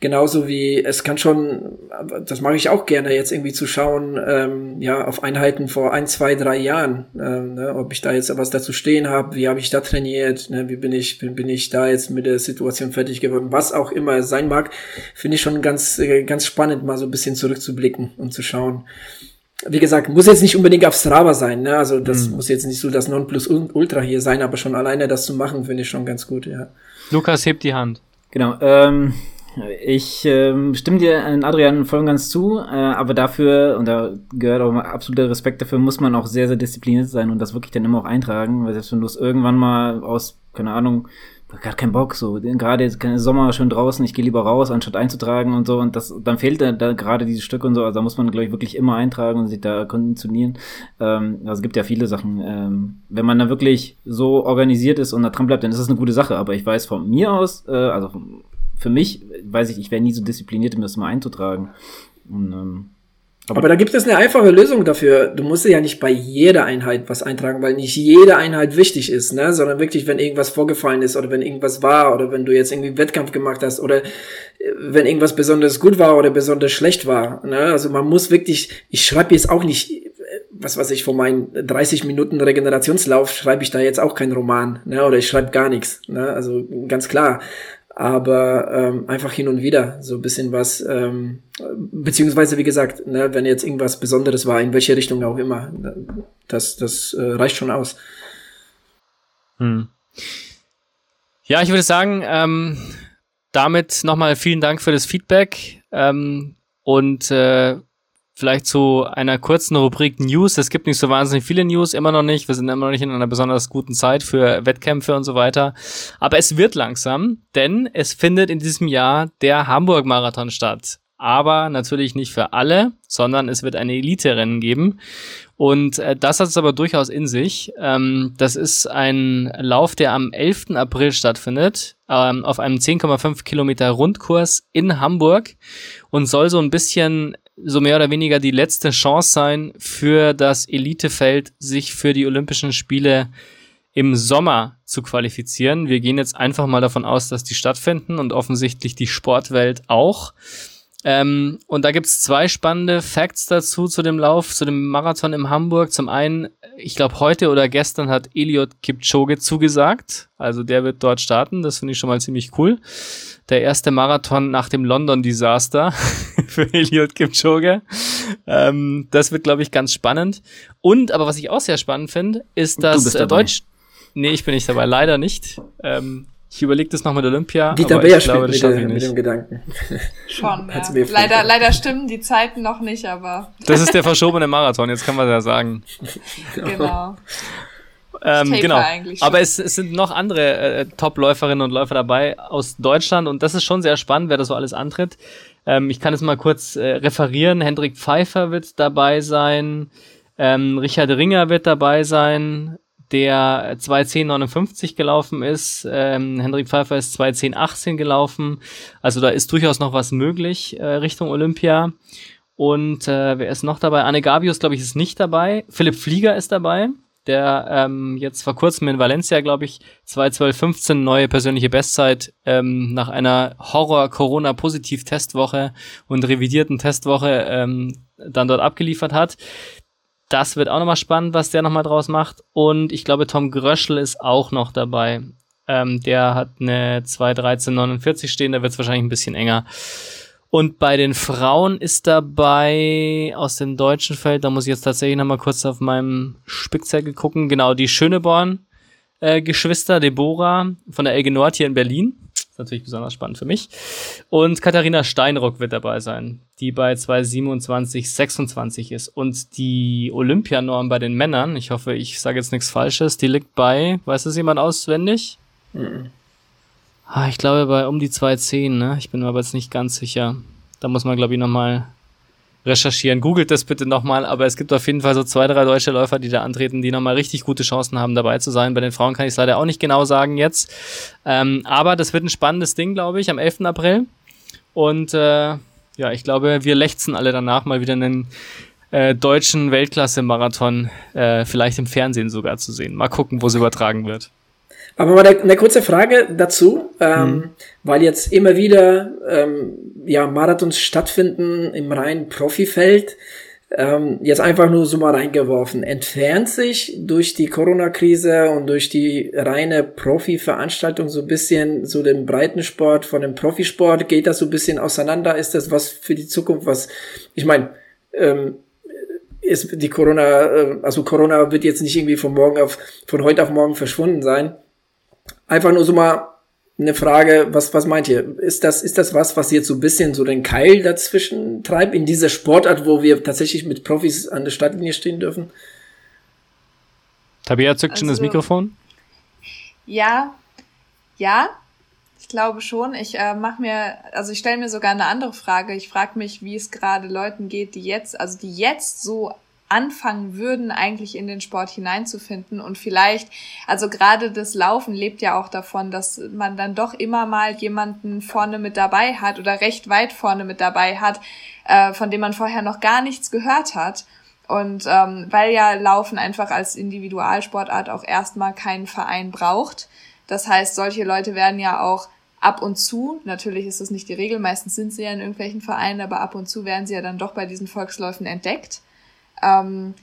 genauso wie es kann schon, das mache ich auch gerne, jetzt irgendwie zu schauen, ähm, ja, auf Einheiten vor ein, zwei, drei Jahren, äh, ne, ob ich da jetzt was dazu stehen habe, wie habe ich da trainiert, ne, wie bin ich, bin, bin ich da jetzt mit der Situation fertig geworden, was auch immer es sein mag, finde ich schon ganz, äh, ganz spannend, mal so ein bisschen zurückzublicken und zu schauen wie gesagt, muss jetzt nicht unbedingt auf Strava sein, ne? Also das mhm. muss jetzt nicht so das Nonplusultra hier sein, aber schon alleine das zu machen, finde ich schon ganz gut, ja. Lukas hebt die Hand. Genau. Ähm, Ich ähm, stimme dir an Adrian voll und ganz zu, äh, aber dafür, und da gehört auch absoluter Respekt dafür, muss man auch sehr, sehr diszipliniert sein und das wirklich dann immer auch eintragen, weil selbst wenn du es irgendwann mal aus, keine Ahnung, gar keinen Bock, so, gerade jetzt Sommer schön draußen, ich gehe lieber raus, anstatt einzutragen und so, und das, dann fehlt da, da gerade dieses Stück und so, also da muss man, glaube ich, wirklich immer eintragen und sich da konditionieren. Ähm, also es gibt ja viele Sachen. Ähm, wenn man da wirklich so organisiert ist und da dran bleibt, dann ist das eine gute Sache, aber ich weiß von mir aus, äh, also für mich, weiß ich, ich wäre nie so diszipliniert, um das mal einzutragen. Und, ähm, aber, aber, da gibt es eine einfache Lösung dafür. Du musst ja nicht bei jeder Einheit was eintragen, weil nicht jede Einheit wichtig ist, ne? sondern wirklich, wenn irgendwas vorgefallen ist oder wenn irgendwas war oder wenn du jetzt irgendwie einen Wettkampf gemacht hast oder äh, wenn irgendwas besonders gut war oder besonders schlecht war. Ne? Also man muss wirklich, ich schreibe jetzt auch nicht, äh, was weiß ich, von meinen 30 Minuten Regenerationslauf schreibe ich da jetzt auch keinen Roman ne? oder ich schreibe gar nichts. Ne? Also ganz klar aber ähm, einfach hin und wieder so ein bisschen was, ähm, beziehungsweise wie gesagt, ne, wenn jetzt irgendwas Besonderes war, in welche Richtung auch immer, das, das äh, reicht schon aus. Hm. Ja, ich würde sagen, ähm, damit nochmal vielen Dank für das Feedback ähm, und äh, Vielleicht zu einer kurzen Rubrik News. Es gibt nicht so wahnsinnig viele News, immer noch nicht. Wir sind immer noch nicht in einer besonders guten Zeit für Wettkämpfe und so weiter. Aber es wird langsam, denn es findet in diesem Jahr der Hamburg-Marathon statt. Aber natürlich nicht für alle, sondern es wird eine Elite-Rennen geben. Und äh, das hat es aber durchaus in sich. Ähm, das ist ein Lauf, der am 11. April stattfindet, ähm, auf einem 10,5 Kilometer Rundkurs in Hamburg und soll so ein bisschen so mehr oder weniger die letzte Chance sein für das Elitefeld, sich für die Olympischen Spiele im Sommer zu qualifizieren. Wir gehen jetzt einfach mal davon aus, dass die stattfinden und offensichtlich die Sportwelt auch. Ähm, und da gibt's zwei spannende Facts dazu zu dem Lauf, zu dem Marathon in Hamburg. Zum einen, ich glaube, heute oder gestern hat Eliot Kipchoge zugesagt. Also der wird dort starten. Das finde ich schon mal ziemlich cool. Der erste Marathon nach dem London-Desaster für Eliot Kipchoge. Ähm, das wird, glaube ich, ganz spannend. Und, aber was ich auch sehr spannend finde, ist, dass äh, Deutsch... Nee, ich bin nicht dabei, leider nicht. Ähm, ich überlege das noch mit Olympia. Dieter aber Beer ich glaube, das schaffe ich nicht. mit dem Gedanken. Schon, ja. leider, leider stimmen die Zeiten noch nicht, aber. Das ist der verschobene Marathon, jetzt kann man ja sagen. genau. Ähm, genau. Aber es, es, sind noch andere äh, Top-Läuferinnen und Läufer dabei aus Deutschland und das ist schon sehr spannend, wer das so alles antritt. Ähm, ich kann es mal kurz äh, referieren. Hendrik Pfeiffer wird dabei sein. Ähm, Richard Ringer wird dabei sein der 2.10.59 gelaufen ist. Ähm, Hendrik Pfeiffer ist 2.10.18 gelaufen. Also da ist durchaus noch was möglich äh, Richtung Olympia. Und äh, wer ist noch dabei? Anne Gabius, glaube ich, ist nicht dabei. Philipp Flieger ist dabei, der ähm, jetzt vor kurzem in Valencia, glaube ich, 2.12.15 neue persönliche Bestzeit ähm, nach einer Horror-Corona-Positiv-Testwoche und revidierten Testwoche ähm, dann dort abgeliefert hat. Das wird auch nochmal spannend, was der nochmal draus macht. Und ich glaube, Tom Gröschel ist auch noch dabei. Ähm, der hat eine 2.13.49 stehen, da wird es wahrscheinlich ein bisschen enger. Und bei den Frauen ist dabei aus dem deutschen Feld, da muss ich jetzt tatsächlich nochmal kurz auf meinem Spickzettel gucken, genau, die Schöneborn-Geschwister, äh, Deborah von der Elge Nord hier in Berlin ist natürlich besonders spannend für mich. Und Katharina Steinrock wird dabei sein, die bei 2,27,26 ist. Und die Olympianorm bei den Männern, ich hoffe, ich sage jetzt nichts Falsches, die liegt bei, weiß es jemand auswendig? Mhm. Ah, ich glaube bei um die 2,10, ne? Ich bin mir aber jetzt nicht ganz sicher. Da muss man, glaube ich, nochmal recherchieren. Googelt das bitte nochmal, aber es gibt auf jeden Fall so zwei, drei deutsche Läufer, die da antreten, die nochmal richtig gute Chancen haben, dabei zu sein. Bei den Frauen kann ich es leider auch nicht genau sagen jetzt. Ähm, aber das wird ein spannendes Ding, glaube ich, am 11. April. Und äh, ja, ich glaube, wir lechzen alle danach mal wieder einen äh, deutschen Weltklasse-Marathon, äh, vielleicht im Fernsehen sogar zu sehen. Mal gucken, wo es übertragen wird. Aber mal eine, kurze Frage dazu, ähm, hm. weil jetzt immer wieder ähm, ja, Marathons stattfinden im reinen Profifeld. Ähm, jetzt einfach nur so mal reingeworfen. Entfernt sich durch die Corona-Krise und durch die reine Profi-Veranstaltung so ein bisschen so den Breitensport von dem Profisport? Geht das so ein bisschen auseinander? Ist das was für die Zukunft? Was, ich meine, ähm, ist die Corona, äh, also Corona wird jetzt nicht irgendwie von morgen auf, von heute auf morgen verschwunden sein. Einfach nur so mal eine Frage, was, was meint ihr? Ist das, ist das was, was jetzt so ein bisschen so den Keil dazwischen treibt in dieser Sportart, wo wir tatsächlich mit Profis an der Startlinie stehen dürfen? Tabea zückt schon das also, Mikrofon. Ja, ja, ich glaube schon. Ich äh, mache mir, also ich stelle mir sogar eine andere Frage. Ich frage mich, wie es gerade Leuten geht, die jetzt, also die jetzt so anfangen würden, eigentlich in den Sport hineinzufinden. Und vielleicht, also gerade das Laufen lebt ja auch davon, dass man dann doch immer mal jemanden vorne mit dabei hat oder recht weit vorne mit dabei hat, äh, von dem man vorher noch gar nichts gehört hat. Und ähm, weil ja Laufen einfach als Individualsportart auch erstmal keinen Verein braucht. Das heißt, solche Leute werden ja auch ab und zu, natürlich ist das nicht die Regel, meistens sind sie ja in irgendwelchen Vereinen, aber ab und zu werden sie ja dann doch bei diesen Volksläufen entdeckt. Ähm,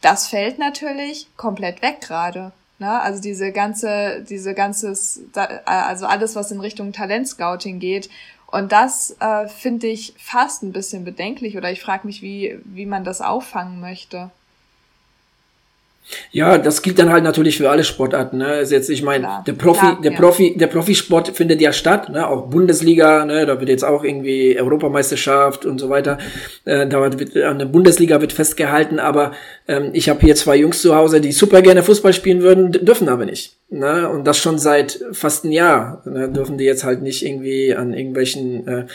das fällt natürlich komplett weg gerade. Ne? Also diese ganze, diese ganzes, also alles, was in Richtung Talentscouting geht. Und das äh, finde ich fast ein bisschen bedenklich oder ich frage mich, wie, wie man das auffangen möchte. Ja, das gilt dann halt natürlich für alle Sportarten. Ne? Also jetzt, ich meine, der Profi, Klar, der ja. Profi, der Profisport findet ja statt, ne? auch Bundesliga, ne? da wird jetzt auch irgendwie Europameisterschaft und so weiter. Äh, da wird an der Bundesliga wird festgehalten, aber ähm, ich habe hier zwei Jungs zu Hause, die super gerne Fußball spielen würden, dürfen aber nicht. Ne? Und das schon seit fast einem Jahr. Ne? Dürfen die jetzt halt nicht irgendwie an irgendwelchen äh,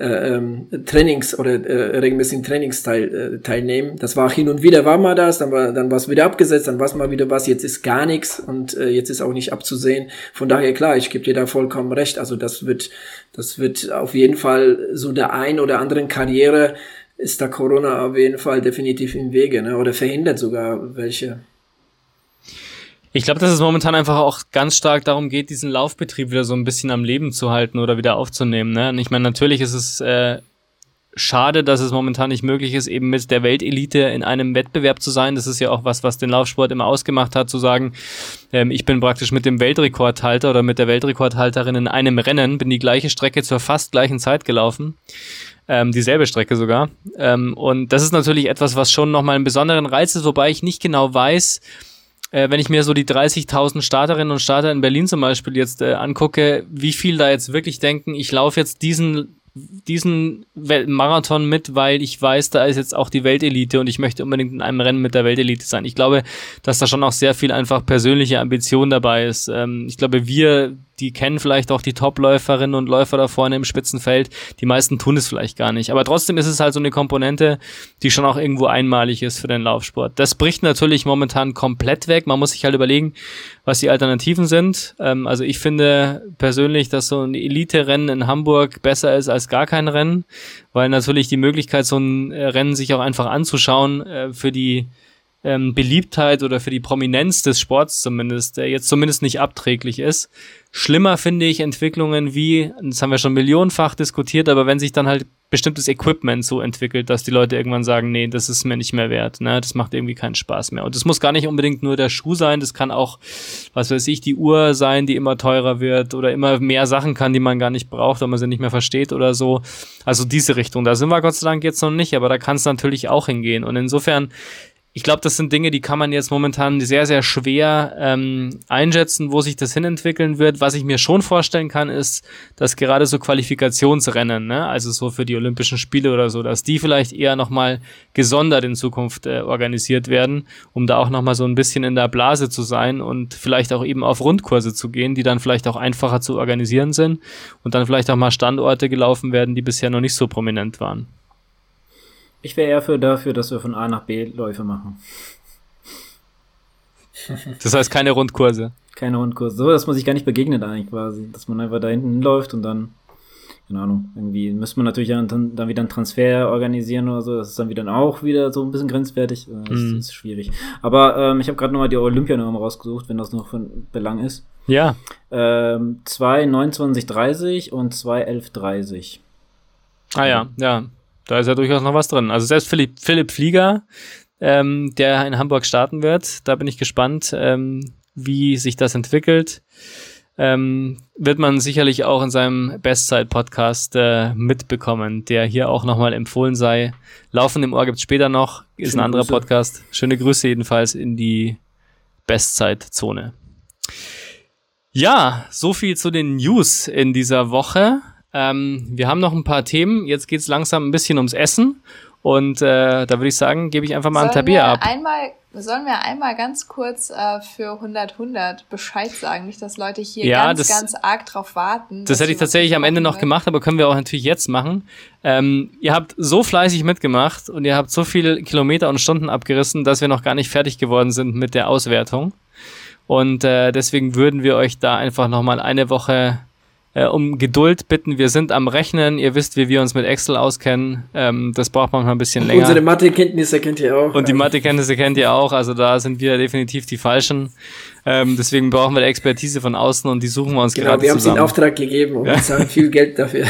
ähm, Trainings oder äh, regelmäßigen Trainings teil, äh, teilnehmen. Das war hin und wieder war mal das, dann war dann war es wieder abgesetzt, dann war es mal wieder was, jetzt ist gar nichts und äh, jetzt ist auch nicht abzusehen. Von daher klar, ich gebe dir da vollkommen recht. Also das wird das wird auf jeden Fall so der ein oder anderen Karriere ist da Corona auf jeden Fall definitiv im Wege, ne? Oder verhindert sogar welche. Ich glaube, dass es momentan einfach auch ganz stark darum geht, diesen Laufbetrieb wieder so ein bisschen am Leben zu halten oder wieder aufzunehmen. Ne? Und ich meine, natürlich ist es äh, schade, dass es momentan nicht möglich ist, eben mit der Weltelite in einem Wettbewerb zu sein. Das ist ja auch was, was den Laufsport immer ausgemacht hat, zu sagen, ähm, ich bin praktisch mit dem Weltrekordhalter oder mit der Weltrekordhalterin in einem Rennen, bin die gleiche Strecke zur fast gleichen Zeit gelaufen. Ähm, dieselbe Strecke sogar. Ähm, und das ist natürlich etwas, was schon nochmal einen besonderen Reiz ist, wobei ich nicht genau weiß, äh, wenn ich mir so die 30.000 Starterinnen und Starter in Berlin zum Beispiel jetzt äh, angucke, wie viel da jetzt wirklich denken, ich laufe jetzt diesen diesen Marathon mit, weil ich weiß, da ist jetzt auch die Weltelite und ich möchte unbedingt in einem Rennen mit der Weltelite sein. Ich glaube, dass da schon auch sehr viel einfach persönliche Ambition dabei ist. Ähm, ich glaube, wir, die kennen vielleicht auch die Top-Läuferinnen und Läufer da vorne im Spitzenfeld. Die meisten tun es vielleicht gar nicht. Aber trotzdem ist es halt so eine Komponente, die schon auch irgendwo einmalig ist für den Laufsport. Das bricht natürlich momentan komplett weg. Man muss sich halt überlegen, was die Alternativen sind. Ähm, also ich finde persönlich, dass so ein Elite-Rennen in Hamburg besser ist als gar kein Rennen, weil natürlich die Möglichkeit, so ein äh, Rennen sich auch einfach anzuschauen, äh, für die ähm, Beliebtheit oder für die Prominenz des Sports zumindest, der jetzt zumindest nicht abträglich ist. Schlimmer finde ich Entwicklungen wie, das haben wir schon millionenfach diskutiert, aber wenn sich dann halt bestimmtes Equipment so entwickelt, dass die Leute irgendwann sagen, nee, das ist mir nicht mehr wert, ne, das macht irgendwie keinen Spaß mehr. Und das muss gar nicht unbedingt nur der Schuh sein, das kann auch, was weiß ich, die Uhr sein, die immer teurer wird oder immer mehr Sachen kann, die man gar nicht braucht, weil man sie nicht mehr versteht oder so. Also diese Richtung, da sind wir Gott sei Dank jetzt noch nicht, aber da kann es natürlich auch hingehen. Und insofern ich glaube, das sind Dinge, die kann man jetzt momentan sehr, sehr schwer ähm, einschätzen, wo sich das hinentwickeln wird. Was ich mir schon vorstellen kann, ist, dass gerade so Qualifikationsrennen, ne, also so für die Olympischen Spiele oder so, dass die vielleicht eher nochmal gesondert in Zukunft äh, organisiert werden, um da auch nochmal so ein bisschen in der Blase zu sein und vielleicht auch eben auf Rundkurse zu gehen, die dann vielleicht auch einfacher zu organisieren sind und dann vielleicht auch mal Standorte gelaufen werden, die bisher noch nicht so prominent waren. Ich wäre eher für dafür, dass wir von A nach B Läufe machen. Das heißt keine Rundkurse. Keine Rundkurse. So, dass man sich gar nicht begegnet eigentlich quasi. Dass man einfach da hinten läuft und dann, keine Ahnung, irgendwie müsste man natürlich dann, dann wieder einen Transfer organisieren oder so. Das ist dann wieder auch wieder so ein bisschen grenzwertig. Das mm. ist schwierig. Aber ähm, ich habe gerade nochmal die Olympianorm rausgesucht, wenn das noch von Belang ist. Ja. Ähm, 2,29,30 und 2,11,30. Ah ja, ja. Da ist ja durchaus noch was drin. Also selbst Philipp, Philipp Flieger, ähm, der in Hamburg starten wird, da bin ich gespannt, ähm, wie sich das entwickelt. Ähm, wird man sicherlich auch in seinem Bestzeit-Podcast äh, mitbekommen, der hier auch nochmal empfohlen sei. Laufen im Ohr gibt's später noch, ist Schöne ein anderer Grüße. Podcast. Schöne Grüße jedenfalls in die Bestzeitzone. Ja, so viel zu den News in dieser Woche. Ähm, wir haben noch ein paar Themen. Jetzt geht's langsam ein bisschen ums Essen. Und äh, da würde ich sagen, gebe ich einfach mal Sollen an Tabea ab. Einmal, sollen wir einmal ganz kurz äh, für 100 100 Bescheid sagen? Nicht, dass Leute hier Ja, ganz, das- ganz arg drauf warten. Das hätte ich tatsächlich am Ende noch kochen gemacht, aber können wir auch natürlich jetzt machen. Ähm, ihr habt so fleißig mitgemacht und ihr habt so viele Kilometer und Stunden abgerissen, dass wir noch gar nicht fertig geworden sind mit der Auswertung. Und äh, deswegen würden wir euch da einfach nochmal eine Woche äh, um Geduld bitten. Wir sind am Rechnen. Ihr wisst, wie wir uns mit Excel auskennen. Ähm, das braucht manchmal ein bisschen länger. Unsere Mathekenntnisse kennt ihr auch. Und die Mathekenntnisse kennt ihr auch, also da sind wir definitiv die Falschen. Ähm, deswegen brauchen wir Expertise von außen und die suchen wir uns Genau, gerade wir haben sie in zusammen. Auftrag gegeben und bezahlen viel Geld dafür.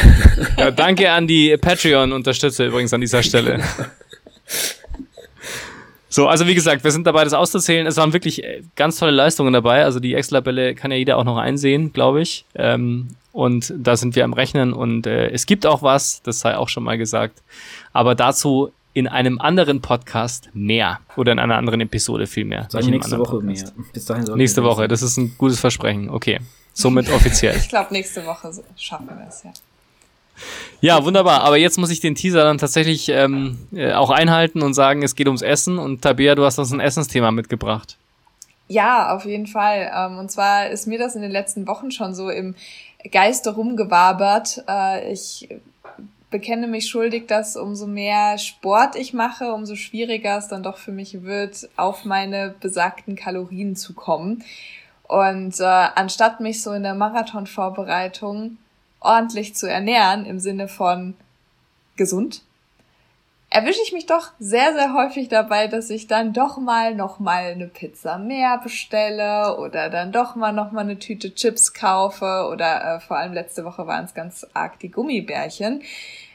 Ja, danke an die Patreon-Unterstützer übrigens an dieser Stelle. So, also wie gesagt, wir sind dabei, das auszuzählen. Es waren wirklich äh, ganz tolle Leistungen dabei. Also die Excel-Tabelle kann ja jeder auch noch einsehen, glaube ich. Ähm, und da sind wir am Rechnen und äh, es gibt auch was, das sei auch schon mal gesagt. Aber dazu in einem anderen Podcast mehr. Oder in einer anderen Episode vielmehr. Sag einem nächste Woche Podcast. mehr. Bis dahin soll Nächste Woche, das ist ein gutes Versprechen. Okay, somit offiziell. Ich glaube, nächste Woche schaffen wir es, ja. Ja, wunderbar. Aber jetzt muss ich den Teaser dann tatsächlich ähm, äh, auch einhalten und sagen, es geht ums Essen. Und Tabea, du hast uns ein Essensthema mitgebracht. Ja, auf jeden Fall. Ähm, Und zwar ist mir das in den letzten Wochen schon so im Geiste rumgewabert. Äh, Ich bekenne mich schuldig, dass umso mehr Sport ich mache, umso schwieriger es dann doch für mich wird, auf meine besagten Kalorien zu kommen. Und äh, anstatt mich so in der Marathonvorbereitung ordentlich zu ernähren, im Sinne von gesund, erwische ich mich doch sehr, sehr häufig dabei, dass ich dann doch mal noch mal eine Pizza mehr bestelle oder dann doch mal noch mal eine Tüte Chips kaufe oder äh, vor allem letzte Woche waren es ganz arg die Gummibärchen.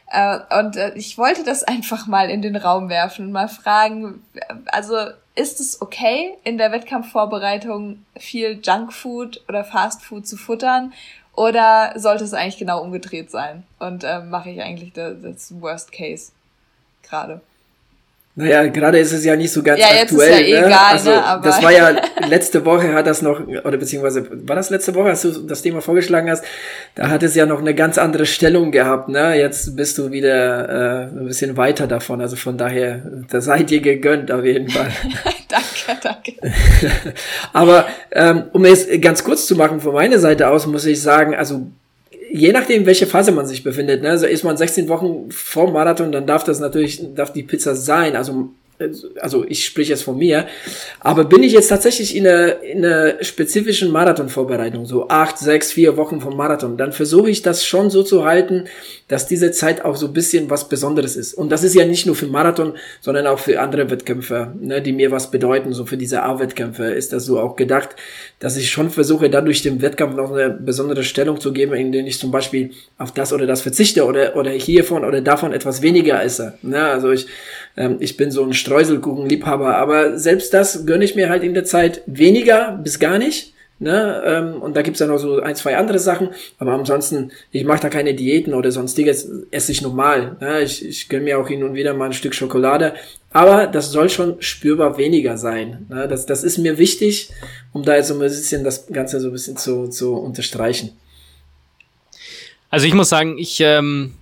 Äh, und äh, ich wollte das einfach mal in den Raum werfen und mal fragen, äh, also ist es okay, in der Wettkampfvorbereitung viel Junkfood oder Fastfood zu futtern? Oder sollte es eigentlich genau umgedreht sein? Und äh, mache ich eigentlich das, das Worst Case gerade? Naja, gerade ist es ja nicht so ganz Ja, jetzt ist aktuell. ja ne? egal, also, ne, aber- das war ja letzte Woche hat das noch, oder beziehungsweise war das letzte Woche, als du das Thema vorgeschlagen hast, da hat es ja noch eine ganz andere Stellung gehabt. Ne? Jetzt bist du wieder äh, ein bisschen weiter davon. Also von daher, da seid ihr gegönnt auf jeden Fall. danke, danke. Aber ähm, um es ganz kurz zu machen von meiner Seite aus, muss ich sagen, also je nachdem, welche Phase man sich befindet, ne, also ist man 16 Wochen vor Marathon, dann darf das natürlich, darf die Pizza sein. Also, also ich spreche jetzt von mir. Aber bin ich jetzt tatsächlich in einer, in einer spezifischen Marathonvorbereitung, so acht, sechs, vier Wochen vom Marathon, dann versuche ich das schon so zu halten, dass diese Zeit auch so ein bisschen was Besonderes ist. Und das ist ja nicht nur für Marathon, sondern auch für andere Wettkämpfe, ne, die mir was bedeuten. So für diese A-Wettkämpfe ist das so auch gedacht, dass ich schon versuche, dadurch dem Wettkampf noch eine besondere Stellung zu geben, indem ich zum Beispiel auf das oder das verzichte oder, oder hiervon oder davon etwas weniger esse. Ne, also ich, ähm, ich bin so ein Streuselkuchenliebhaber, aber selbst das gönne ich mir halt in der Zeit weniger bis gar nicht. Ne? Ähm, und da gibt's ja noch so ein, zwei andere Sachen. Aber ansonsten, ich mache da keine Diäten oder sonstiges, esse ich normal. Ne? Ich, ich gönne mir auch hin und wieder mal ein Stück Schokolade. Aber das soll schon spürbar weniger sein. Ne? Das, das ist mir wichtig, um da jetzt so ein bisschen das Ganze so ein bisschen zu, zu unterstreichen. Also ich muss sagen, ich, ähm,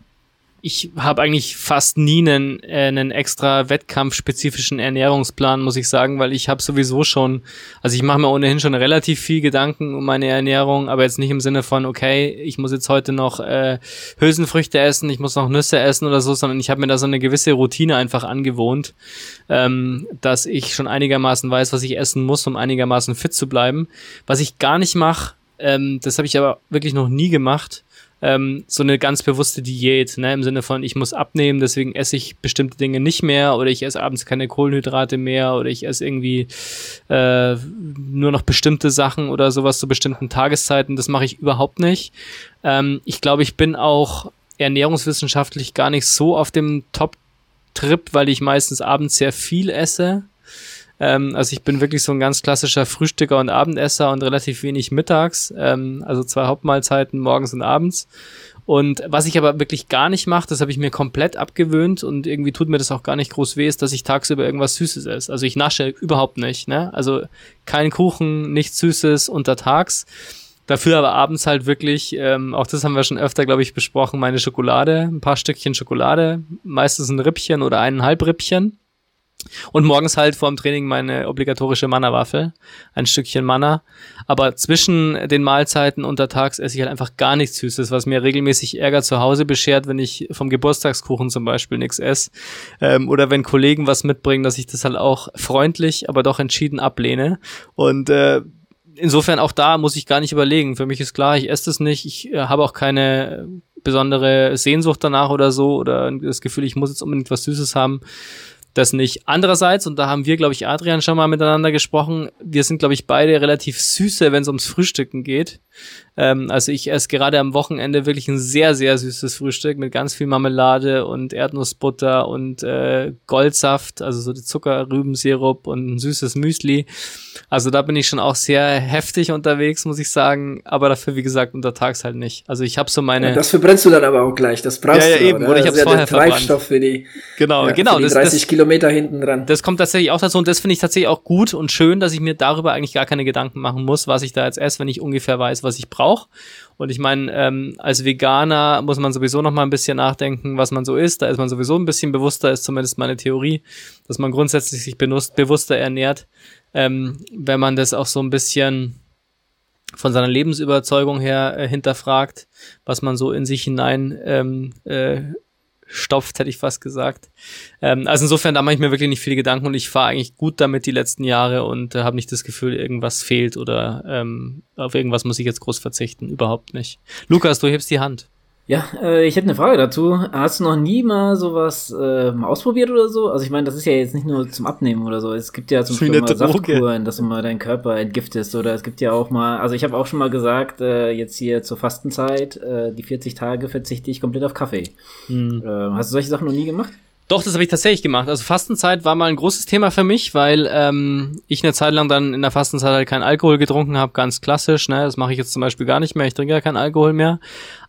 ich habe eigentlich fast nie einen, äh, einen extra wettkampfspezifischen Ernährungsplan, muss ich sagen, weil ich habe sowieso schon, also ich mache mir ohnehin schon relativ viel Gedanken um meine Ernährung, aber jetzt nicht im Sinne von, okay, ich muss jetzt heute noch äh, Hülsenfrüchte essen, ich muss noch Nüsse essen oder so, sondern ich habe mir da so eine gewisse Routine einfach angewohnt, ähm, dass ich schon einigermaßen weiß, was ich essen muss, um einigermaßen fit zu bleiben. Was ich gar nicht mache, ähm, das habe ich aber wirklich noch nie gemacht, ähm, so eine ganz bewusste Diät, ne, im Sinne von, ich muss abnehmen, deswegen esse ich bestimmte Dinge nicht mehr oder ich esse abends keine Kohlenhydrate mehr oder ich esse irgendwie äh, nur noch bestimmte Sachen oder sowas zu bestimmten Tageszeiten. Das mache ich überhaupt nicht. Ähm, ich glaube, ich bin auch ernährungswissenschaftlich gar nicht so auf dem Top-Trip, weil ich meistens abends sehr viel esse. Ähm, also ich bin wirklich so ein ganz klassischer Frühstücker und Abendesser und relativ wenig mittags. Ähm, also zwei Hauptmahlzeiten morgens und abends. Und was ich aber wirklich gar nicht mache, das habe ich mir komplett abgewöhnt und irgendwie tut mir das auch gar nicht groß weh, ist, dass ich tagsüber irgendwas Süßes esse. Also ich nasche überhaupt nicht, ne? Also kein Kuchen, nichts Süßes untertags. Dafür aber abends halt wirklich, ähm, auch das haben wir schon öfter, glaube ich, besprochen, meine Schokolade, ein paar Stückchen Schokolade, meistens ein Rippchen oder eineinhalb Rippchen. Und morgens halt vor dem Training meine obligatorische Manna-Waffel, ein Stückchen Manna. Aber zwischen den Mahlzeiten untertags esse ich halt einfach gar nichts Süßes, was mir regelmäßig Ärger zu Hause beschert, wenn ich vom Geburtstagskuchen zum Beispiel nichts esse. Ähm, oder wenn Kollegen was mitbringen, dass ich das halt auch freundlich, aber doch entschieden ablehne. Und äh, insofern auch da muss ich gar nicht überlegen. Für mich ist klar, ich esse das nicht. Ich äh, habe auch keine besondere Sehnsucht danach oder so oder das Gefühl, ich muss jetzt unbedingt was Süßes haben das nicht. Andererseits, und da haben wir, glaube ich, Adrian schon mal miteinander gesprochen, wir sind, glaube ich, beide relativ süße, wenn es ums Frühstücken geht. Ähm, also ich esse gerade am Wochenende wirklich ein sehr, sehr süßes Frühstück mit ganz viel Marmelade und Erdnussbutter und äh, Goldsaft, also so die Zuckerrübensirup und ein süßes Müsli. Also da bin ich schon auch sehr heftig unterwegs, muss ich sagen. Aber dafür, wie gesagt, untertags halt nicht. Also ich habe so meine. Ja, das verbrennst du dann aber auch gleich. Das brauchst ja, ja, du. Eben, oder ich habe ja vorher Treibstoff für die. Genau, ja, genau. Für die 30 das, Kilometer hinten dran. Das kommt tatsächlich auch dazu und das finde ich tatsächlich auch gut und schön, dass ich mir darüber eigentlich gar keine Gedanken machen muss, was ich da jetzt esse, wenn ich ungefähr weiß, was ich brauche brauche. Und ich meine, ähm, als Veganer muss man sowieso noch mal ein bisschen nachdenken, was man so isst. Da ist man sowieso ein bisschen bewusster, ist zumindest meine Theorie, dass man grundsätzlich sich benutzt, bewusster ernährt, ähm, wenn man das auch so ein bisschen von seiner Lebensüberzeugung her äh, hinterfragt, was man so in sich hinein ähm, äh, stopft, hätte ich fast gesagt. Ähm, also insofern, da mache ich mir wirklich nicht viele Gedanken und ich fahre eigentlich gut damit die letzten Jahre und äh, habe nicht das Gefühl, irgendwas fehlt oder ähm, auf irgendwas muss ich jetzt groß verzichten. Überhaupt nicht. Lukas, du hebst die Hand. Ja, äh, ich hätte eine Frage dazu. Hast du noch nie mal sowas äh, mal ausprobiert oder so? Also ich meine, das ist ja jetzt nicht nur zum Abnehmen oder so. Es gibt ja zum Beispiel mal Saftkuren, dass du mal deinen Körper entgiftest. Oder es gibt ja auch mal, also ich habe auch schon mal gesagt, äh, jetzt hier zur Fastenzeit, äh, die 40 Tage verzichte ich komplett auf Kaffee. Hm. Äh, hast du solche Sachen noch nie gemacht? Doch, das habe ich tatsächlich gemacht. Also Fastenzeit war mal ein großes Thema für mich, weil ähm, ich eine Zeit lang dann in der Fastenzeit halt keinen Alkohol getrunken habe, ganz klassisch. Ne? Das mache ich jetzt zum Beispiel gar nicht mehr. Ich trinke ja keinen Alkohol mehr.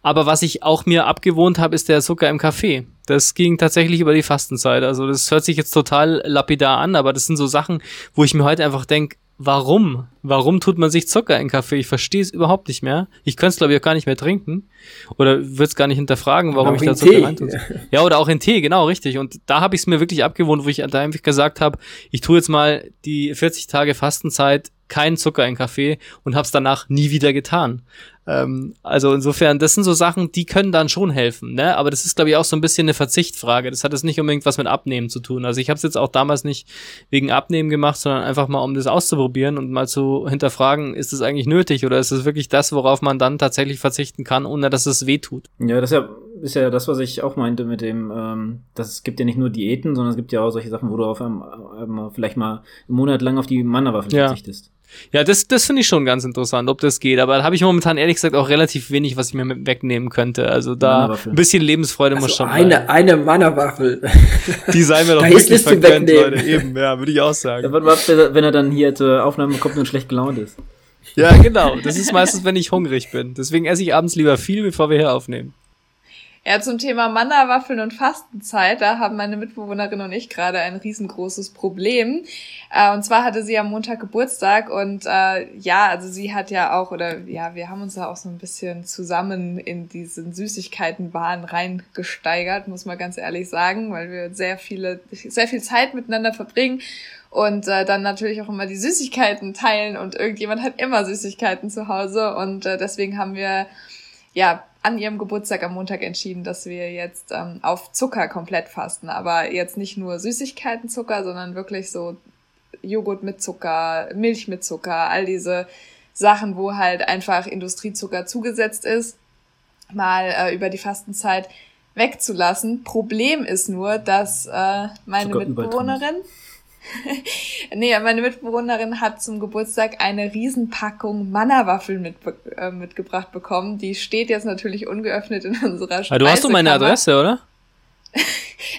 Aber was ich auch mir abgewohnt habe, ist der Zucker im Kaffee. Das ging tatsächlich über die Fastenzeit. Also das hört sich jetzt total lapidar an, aber das sind so Sachen, wo ich mir heute einfach denke, warum? Warum tut man sich Zucker in Kaffee? Ich verstehe es überhaupt nicht mehr. Ich könnte es, glaube ich, auch gar nicht mehr trinken. Oder würde es gar nicht hinterfragen, warum ich da Zucker rein tue. Ja, oder auch in Tee, genau, richtig. Und da habe ich es mir wirklich abgewohnt, wo ich da einfach gesagt habe, ich tue jetzt mal die 40 Tage Fastenzeit keinen Zucker in Kaffee und habe es danach nie wieder getan. Ähm, also insofern, das sind so Sachen, die können dann schon helfen, ne? Aber das ist, glaube ich, auch so ein bisschen eine Verzichtfrage. Das hat jetzt nicht unbedingt was mit Abnehmen zu tun. Also ich habe es jetzt auch damals nicht wegen Abnehmen gemacht, sondern einfach mal, um das auszuprobieren und mal zu hinterfragen, ist es eigentlich nötig oder ist es wirklich das, worauf man dann tatsächlich verzichten kann, ohne dass es weh tut? Ja, das ist ja, ist ja das, was ich auch meinte mit dem, ähm, das es gibt ja nicht nur Diäten, sondern es gibt ja auch solche Sachen, wo du auf einmal, vielleicht mal einen Monat lang auf die Mannerwaffe ja. verzichtest. Ja, das, das finde ich schon ganz interessant, ob das geht. Aber da habe ich momentan ehrlich gesagt auch relativ wenig, was ich mir wegnehmen könnte. Also da ein bisschen Lebensfreude also muss schon eine, bleiben. Eine Mannerwaffel. Die sei mir doch wirklich vergönnt, Leute. Eben, ja, würde ich auch sagen. Ja, was, wenn er dann hier zur Aufnahme kommt und schlecht gelaunt ist. Ja, genau. Das ist meistens, wenn ich hungrig bin. Deswegen esse ich abends lieber viel, bevor wir hier aufnehmen. Ja, zum Thema Manna-Waffeln und Fastenzeit, da haben meine Mitbewohnerin und ich gerade ein riesengroßes Problem. Äh, und zwar hatte sie am Montag Geburtstag und äh, ja, also sie hat ja auch, oder ja, wir haben uns da auch so ein bisschen zusammen in diesen Süßigkeitenwahn reingesteigert, muss man ganz ehrlich sagen, weil wir sehr viele, sehr viel Zeit miteinander verbringen und äh, dann natürlich auch immer die Süßigkeiten teilen und irgendjemand hat immer Süßigkeiten zu Hause und äh, deswegen haben wir ja an ihrem Geburtstag am Montag entschieden, dass wir jetzt ähm, auf Zucker komplett fasten. Aber jetzt nicht nur Süßigkeitenzucker, sondern wirklich so Joghurt mit Zucker, Milch mit Zucker, all diese Sachen, wo halt einfach Industriezucker zugesetzt ist, mal äh, über die Fastenzeit wegzulassen. Problem ist nur, dass äh, meine Mitbewohnerin nee, meine Mitbewohnerin hat zum Geburtstag eine Riesenpackung Manna-Waffeln mit, äh, mitgebracht bekommen. Die steht jetzt natürlich ungeöffnet in unserer Speisekammer. Ah, du hast doch meine Adresse, oder?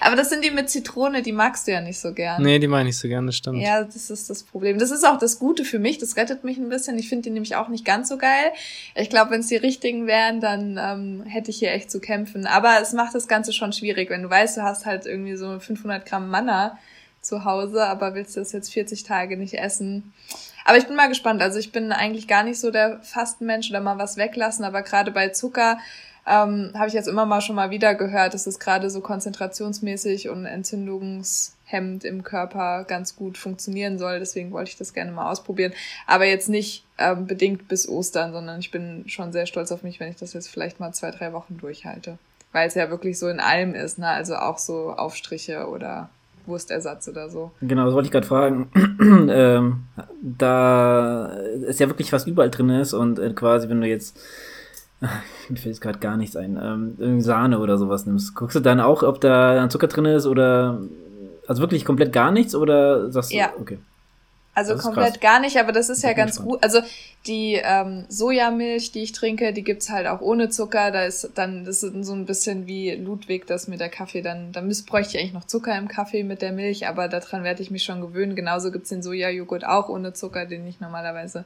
Aber das sind die mit Zitrone, die magst du ja nicht so gern. Nee, die mag ich nicht so gern, das stimmt. Ja, das ist das Problem. Das ist auch das Gute für mich, das rettet mich ein bisschen. Ich finde die nämlich auch nicht ganz so geil. Ich glaube, wenn es die richtigen wären, dann ähm, hätte ich hier echt zu kämpfen. Aber es macht das Ganze schon schwierig, wenn du weißt, du hast halt irgendwie so 500 Gramm Manna zu Hause, aber willst du das jetzt 40 Tage nicht essen? Aber ich bin mal gespannt. Also ich bin eigentlich gar nicht so der Fastenmensch oder mal was weglassen, aber gerade bei Zucker ähm, habe ich jetzt immer mal schon mal wieder gehört, dass es gerade so konzentrationsmäßig und entzündungshemmend im Körper ganz gut funktionieren soll. Deswegen wollte ich das gerne mal ausprobieren. Aber jetzt nicht ähm, bedingt bis Ostern, sondern ich bin schon sehr stolz auf mich, wenn ich das jetzt vielleicht mal zwei, drei Wochen durchhalte. Weil es ja wirklich so in allem ist, ne? Also auch so Aufstriche oder Wurstersatz oder so. Genau, das wollte ich gerade fragen. ähm, da ist ja wirklich was überall drin ist und äh, quasi, wenn du jetzt mir fällt gerade gar nichts ein, ähm, Sahne oder sowas nimmst, guckst du dann auch, ob da Zucker drin ist oder also wirklich komplett gar nichts oder sagst du, ja. okay. Also komplett krass. gar nicht, aber das ist ja ganz gut. Also die ähm, Sojamilch, die ich trinke, die gibt's halt auch ohne Zucker. Da ist dann, das ist so ein bisschen wie Ludwig, das mit der Kaffee. Dann, da bräuchte ich eigentlich noch Zucker im Kaffee mit der Milch, aber daran werde ich mich schon gewöhnen. Genauso gibt's den Sojajoghurt auch ohne Zucker, den ich normalerweise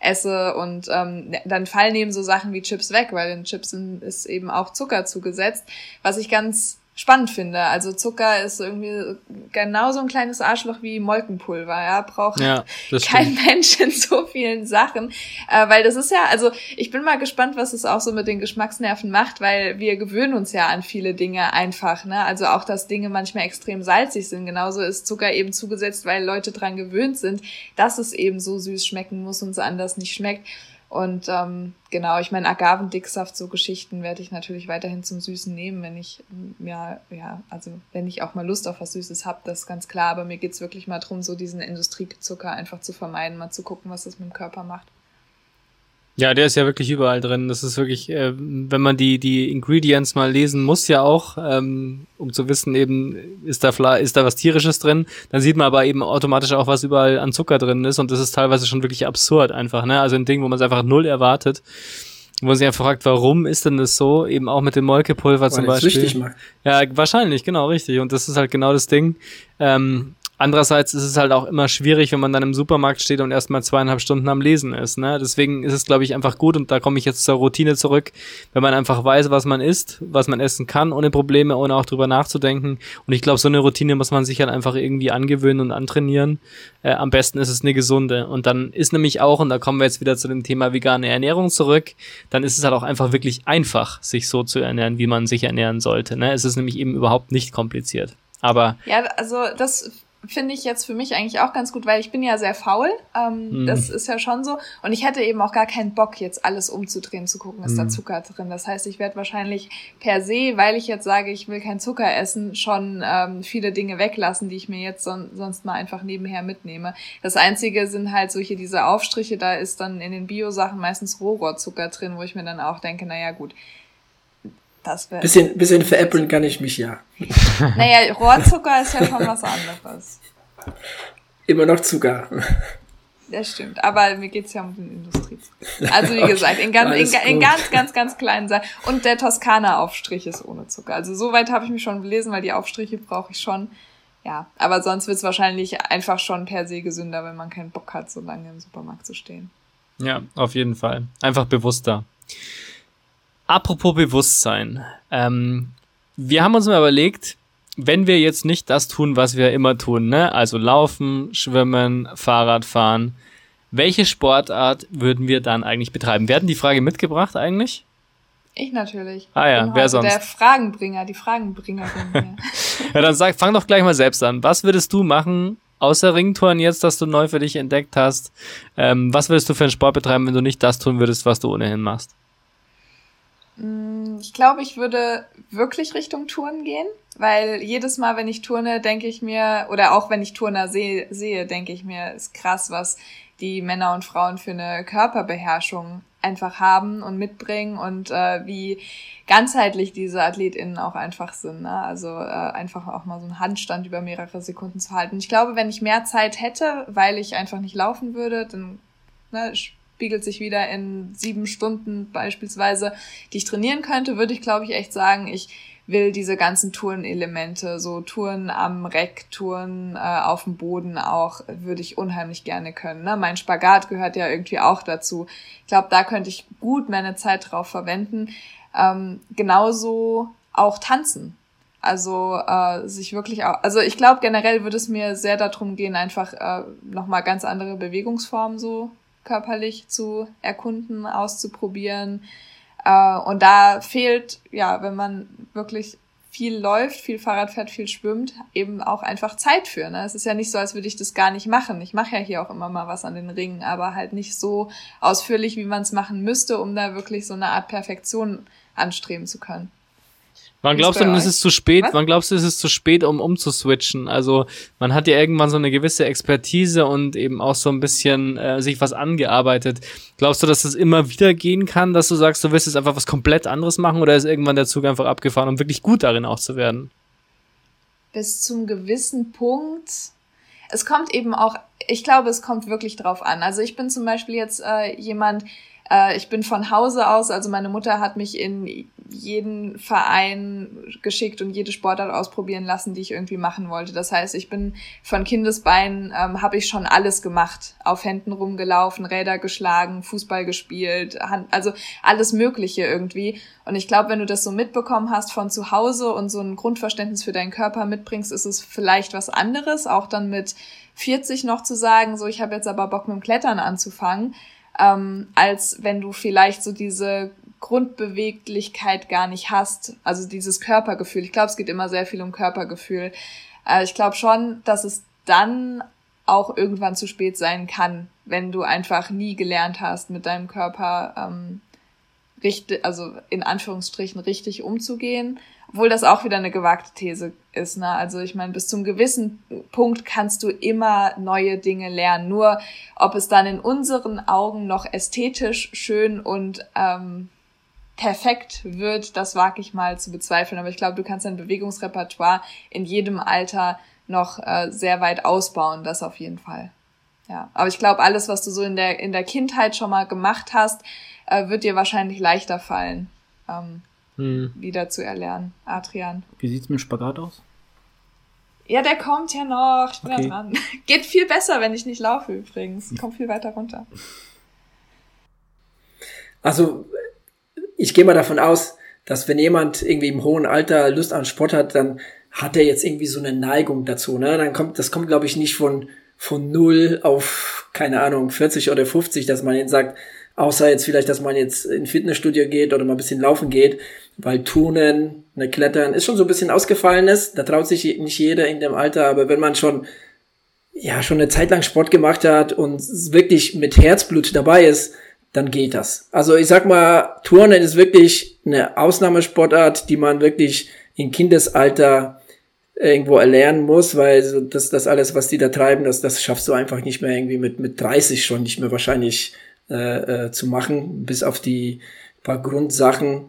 esse. Und ähm, dann fallen eben so Sachen wie Chips weg, weil in Chips ist eben auch Zucker zugesetzt. Was ich ganz spannend finde. Also Zucker ist irgendwie genauso ein kleines Arschloch wie Molkenpulver. Ja, braucht ja, kein Mensch in so vielen Sachen, äh, weil das ist ja, also ich bin mal gespannt, was es auch so mit den Geschmacksnerven macht, weil wir gewöhnen uns ja an viele Dinge einfach. Ne? Also auch, dass Dinge manchmal extrem salzig sind. Genauso ist Zucker eben zugesetzt, weil Leute dran gewöhnt sind, dass es eben so süß schmecken muss und so anders nicht schmeckt. Und ähm, genau, ich meine, Agavendicksaft, so Geschichten werde ich natürlich weiterhin zum Süßen nehmen, wenn ich, ja, ja, also wenn ich auch mal Lust auf was Süßes habe, das ist ganz klar. Aber mir geht's wirklich mal drum, so diesen Industriezucker einfach zu vermeiden, mal zu gucken, was das mit dem Körper macht. Ja, der ist ja wirklich überall drin. Das ist wirklich, äh, wenn man die die Ingredients mal lesen muss, ja auch, ähm, um zu wissen, eben ist da Fla ist da was tierisches drin, dann sieht man aber eben automatisch auch, was überall an Zucker drin ist und das ist teilweise schon wirklich absurd einfach, ne? Also ein Ding, wo man es einfach null erwartet, wo man sich einfach fragt, warum ist denn das so? Eben auch mit dem Molkepulver zum Beispiel. Macht. Ja, wahrscheinlich, genau richtig. Und das ist halt genau das Ding. Ähm, Andererseits ist es halt auch immer schwierig, wenn man dann im Supermarkt steht und erstmal zweieinhalb Stunden am Lesen ist. Ne? Deswegen ist es, glaube ich, einfach gut, und da komme ich jetzt zur Routine zurück, wenn man einfach weiß, was man isst, was man essen kann, ohne Probleme, ohne auch drüber nachzudenken. Und ich glaube, so eine Routine muss man sich halt einfach irgendwie angewöhnen und antrainieren. Äh, am besten ist es eine gesunde. Und dann ist nämlich auch, und da kommen wir jetzt wieder zu dem Thema vegane Ernährung zurück, dann ist es halt auch einfach wirklich einfach, sich so zu ernähren, wie man sich ernähren sollte. Ne? Es ist nämlich eben überhaupt nicht kompliziert. Aber. Ja, also das finde ich jetzt für mich eigentlich auch ganz gut, weil ich bin ja sehr faul. Ähm, mm. Das ist ja schon so. Und ich hätte eben auch gar keinen Bock, jetzt alles umzudrehen, zu gucken, ist mm. da mhm. Zucker drin. Das heißt, ich werde wahrscheinlich per se, weil ich jetzt sage, ich will kein Zucker essen, schon ähm, viele Dinge weglassen, die ich mir jetzt son sonst mal einfach nebenher mitnehme. Das Einzige sind halt solche diese Aufstriche, da ist dann in den Bio-Sachen meistens Rohrohrzucker drin, wo ich mir dann auch denke, naja gut, das wäre. Bisschen, bisschen veräppeln kann ich mich ja. Naja, Rohrzucker ist ja schon was anderes. Immer noch Zucker. Das stimmt, aber mir geht's ja um den Industriezucker. Also wie gesagt, in ganz, in, in, ganz, ganz, ganz kleinen Sachen. Und der Toskana-Aufstrich ist ohne Zucker. Also soweit habe ich mich schon belesen, weil die Aufstriche brauche ich schon. Ja, aber sonst wird's wahrscheinlich einfach schon per se gesünder, wenn man keinen Bock hat, so lange im Supermarkt zu stehen. Ja, auf jeden Fall. Einfach bewusster. Apropos Bewusstsein. Ähm, wir haben uns mal überlegt, wenn wir jetzt nicht das tun, was wir immer tun, ne? also laufen, schwimmen, Fahrrad fahren, welche Sportart würden wir dann eigentlich betreiben? Wir hatten die Frage mitgebracht eigentlich? Ich natürlich. Ah ja, wer sonst? Der Fragenbringer, die Fragenbringerin. ja. ja, dann sag, fang doch gleich mal selbst an. Was würdest du machen, außer Ringtouren jetzt, das du neu für dich entdeckt hast? Ähm, was würdest du für einen Sport betreiben, wenn du nicht das tun würdest, was du ohnehin machst? Mm, ich glaube, ich würde wirklich Richtung Touren gehen, weil jedes Mal, wenn ich turne, denke ich mir, oder auch wenn ich Turner sehe, sehe, denke ich mir, ist krass, was die Männer und Frauen für eine Körperbeherrschung einfach haben und mitbringen und äh, wie ganzheitlich diese AthletInnen auch einfach sind. Ne? Also äh, einfach auch mal so einen Handstand über mehrere Sekunden zu halten. Ich glaube, wenn ich mehr Zeit hätte, weil ich einfach nicht laufen würde, dann ne, spiegelt sich wieder in sieben Stunden beispielsweise, die ich trainieren könnte, würde ich, glaube ich, echt sagen, ich will diese ganzen Tourenelemente, so Touren am Reck, Touren äh, auf dem Boden auch, würde ich unheimlich gerne können. Ne? Mein Spagat gehört ja irgendwie auch dazu. Ich glaube, da könnte ich gut meine Zeit drauf verwenden. Ähm, genauso auch tanzen. Also äh, sich wirklich auch, also ich glaube generell würde es mir sehr darum gehen, einfach äh, nochmal ganz andere Bewegungsformen so körperlich zu erkunden, auszuprobieren. Äh, und da fehlt, ja, wenn man wirklich viel läuft, viel Fahrrad fährt, viel schwimmt, eben auch einfach Zeit für. Ne? Es ist ja nicht so, als würde ich das gar nicht machen. Ich mache ja hier auch immer mal was an den Ringen, aber halt nicht so ausführlich, wie man es machen müsste, um da wirklich so eine Art Perfektion anstreben zu können. Wann glaubst du denn, ist es zu spät? Was? Wann glaubst du, ist es zu spät, um umzuswitchen? Also man hat ja irgendwann so eine gewisse Expertise und eben auch so ein bisschen äh, sich was angearbeitet. Glaubst du, dass es immer wieder gehen kann, dass du sagst, du willst jetzt einfach was komplett anderes machen oder ist irgendwann der Zug einfach abgefahren, um wirklich gut darin auch zu werden? Bis zum gewissen Punkt. Es kommt eben auch, ich glaube, es kommt wirklich drauf an. Also ich bin zum Beispiel jetzt äh, jemand, äh, ich bin von Hause aus, also meine Mutter hat mich in jeden Verein geschickt und jede Sportart ausprobieren lassen, die ich irgendwie machen wollte. Das heißt, ich bin von Kindesbeinen, ähm, habe ich schon alles gemacht. Auf Händen rumgelaufen, Räder geschlagen, Fußball gespielt, Hand, also alles Mögliche irgendwie. Und ich glaube, wenn du das so mitbekommen hast von zu Hause und so ein Grundverständnis für deinen Körper mitbringst, ist es vielleicht was anderes, auch dann mit 40 noch zu sagen, so ich habe jetzt aber Bock mit dem Klettern anzufangen ähm, als wenn du vielleicht so diese Grundbeweglichkeit gar nicht hast, also dieses Körpergefühl. Ich glaube, es geht immer sehr viel um Körpergefühl. Äh, ich glaube schon, dass es dann auch irgendwann zu spät sein kann, wenn du einfach nie gelernt hast, mit deinem Körper ähm, richtig, also in Anführungsstrichen richtig umzugehen obwohl das auch wieder eine gewagte These ist. Ne? Also ich meine, bis zum gewissen Punkt kannst du immer neue Dinge lernen. Nur ob es dann in unseren Augen noch ästhetisch schön und ähm, perfekt wird, das wage ich mal zu bezweifeln. Aber ich glaube, du kannst dein Bewegungsrepertoire in jedem Alter noch äh, sehr weit ausbauen, das auf jeden Fall. Ja, aber ich glaube, alles, was du so in der in der Kindheit schon mal gemacht hast, äh, wird dir wahrscheinlich leichter fallen. Ähm, hm. wieder zu erlernen. Adrian. Wie sieht's mit Spagat aus? Ja, der kommt ja noch. Ich bin okay. da dran. Geht viel besser, wenn ich nicht laufe übrigens. Kommt viel weiter runter. Also, ich gehe mal davon aus, dass wenn jemand irgendwie im hohen Alter Lust an Sport hat, dann hat er jetzt irgendwie so eine Neigung dazu. Ne? Dann kommt, das kommt, glaube ich, nicht von, von null auf, keine Ahnung, 40 oder 50, dass man jetzt sagt, außer jetzt vielleicht, dass man jetzt in Fitnessstudio geht oder mal ein bisschen laufen geht, weil Turnen, ne, Klettern ist schon so ein bisschen ausgefallenes. Da traut sich nicht jeder in dem Alter, aber wenn man schon ja schon eine Zeit lang Sport gemacht hat und wirklich mit Herzblut dabei ist, dann geht das. Also ich sag mal, Turnen ist wirklich eine Ausnahmesportart, die man wirklich in Kindesalter irgendwo erlernen muss, weil das, das alles, was die da treiben, das, das schaffst du einfach nicht mehr irgendwie mit, mit 30 schon nicht mehr wahrscheinlich äh, äh, zu machen, bis auf die paar Grundsachen,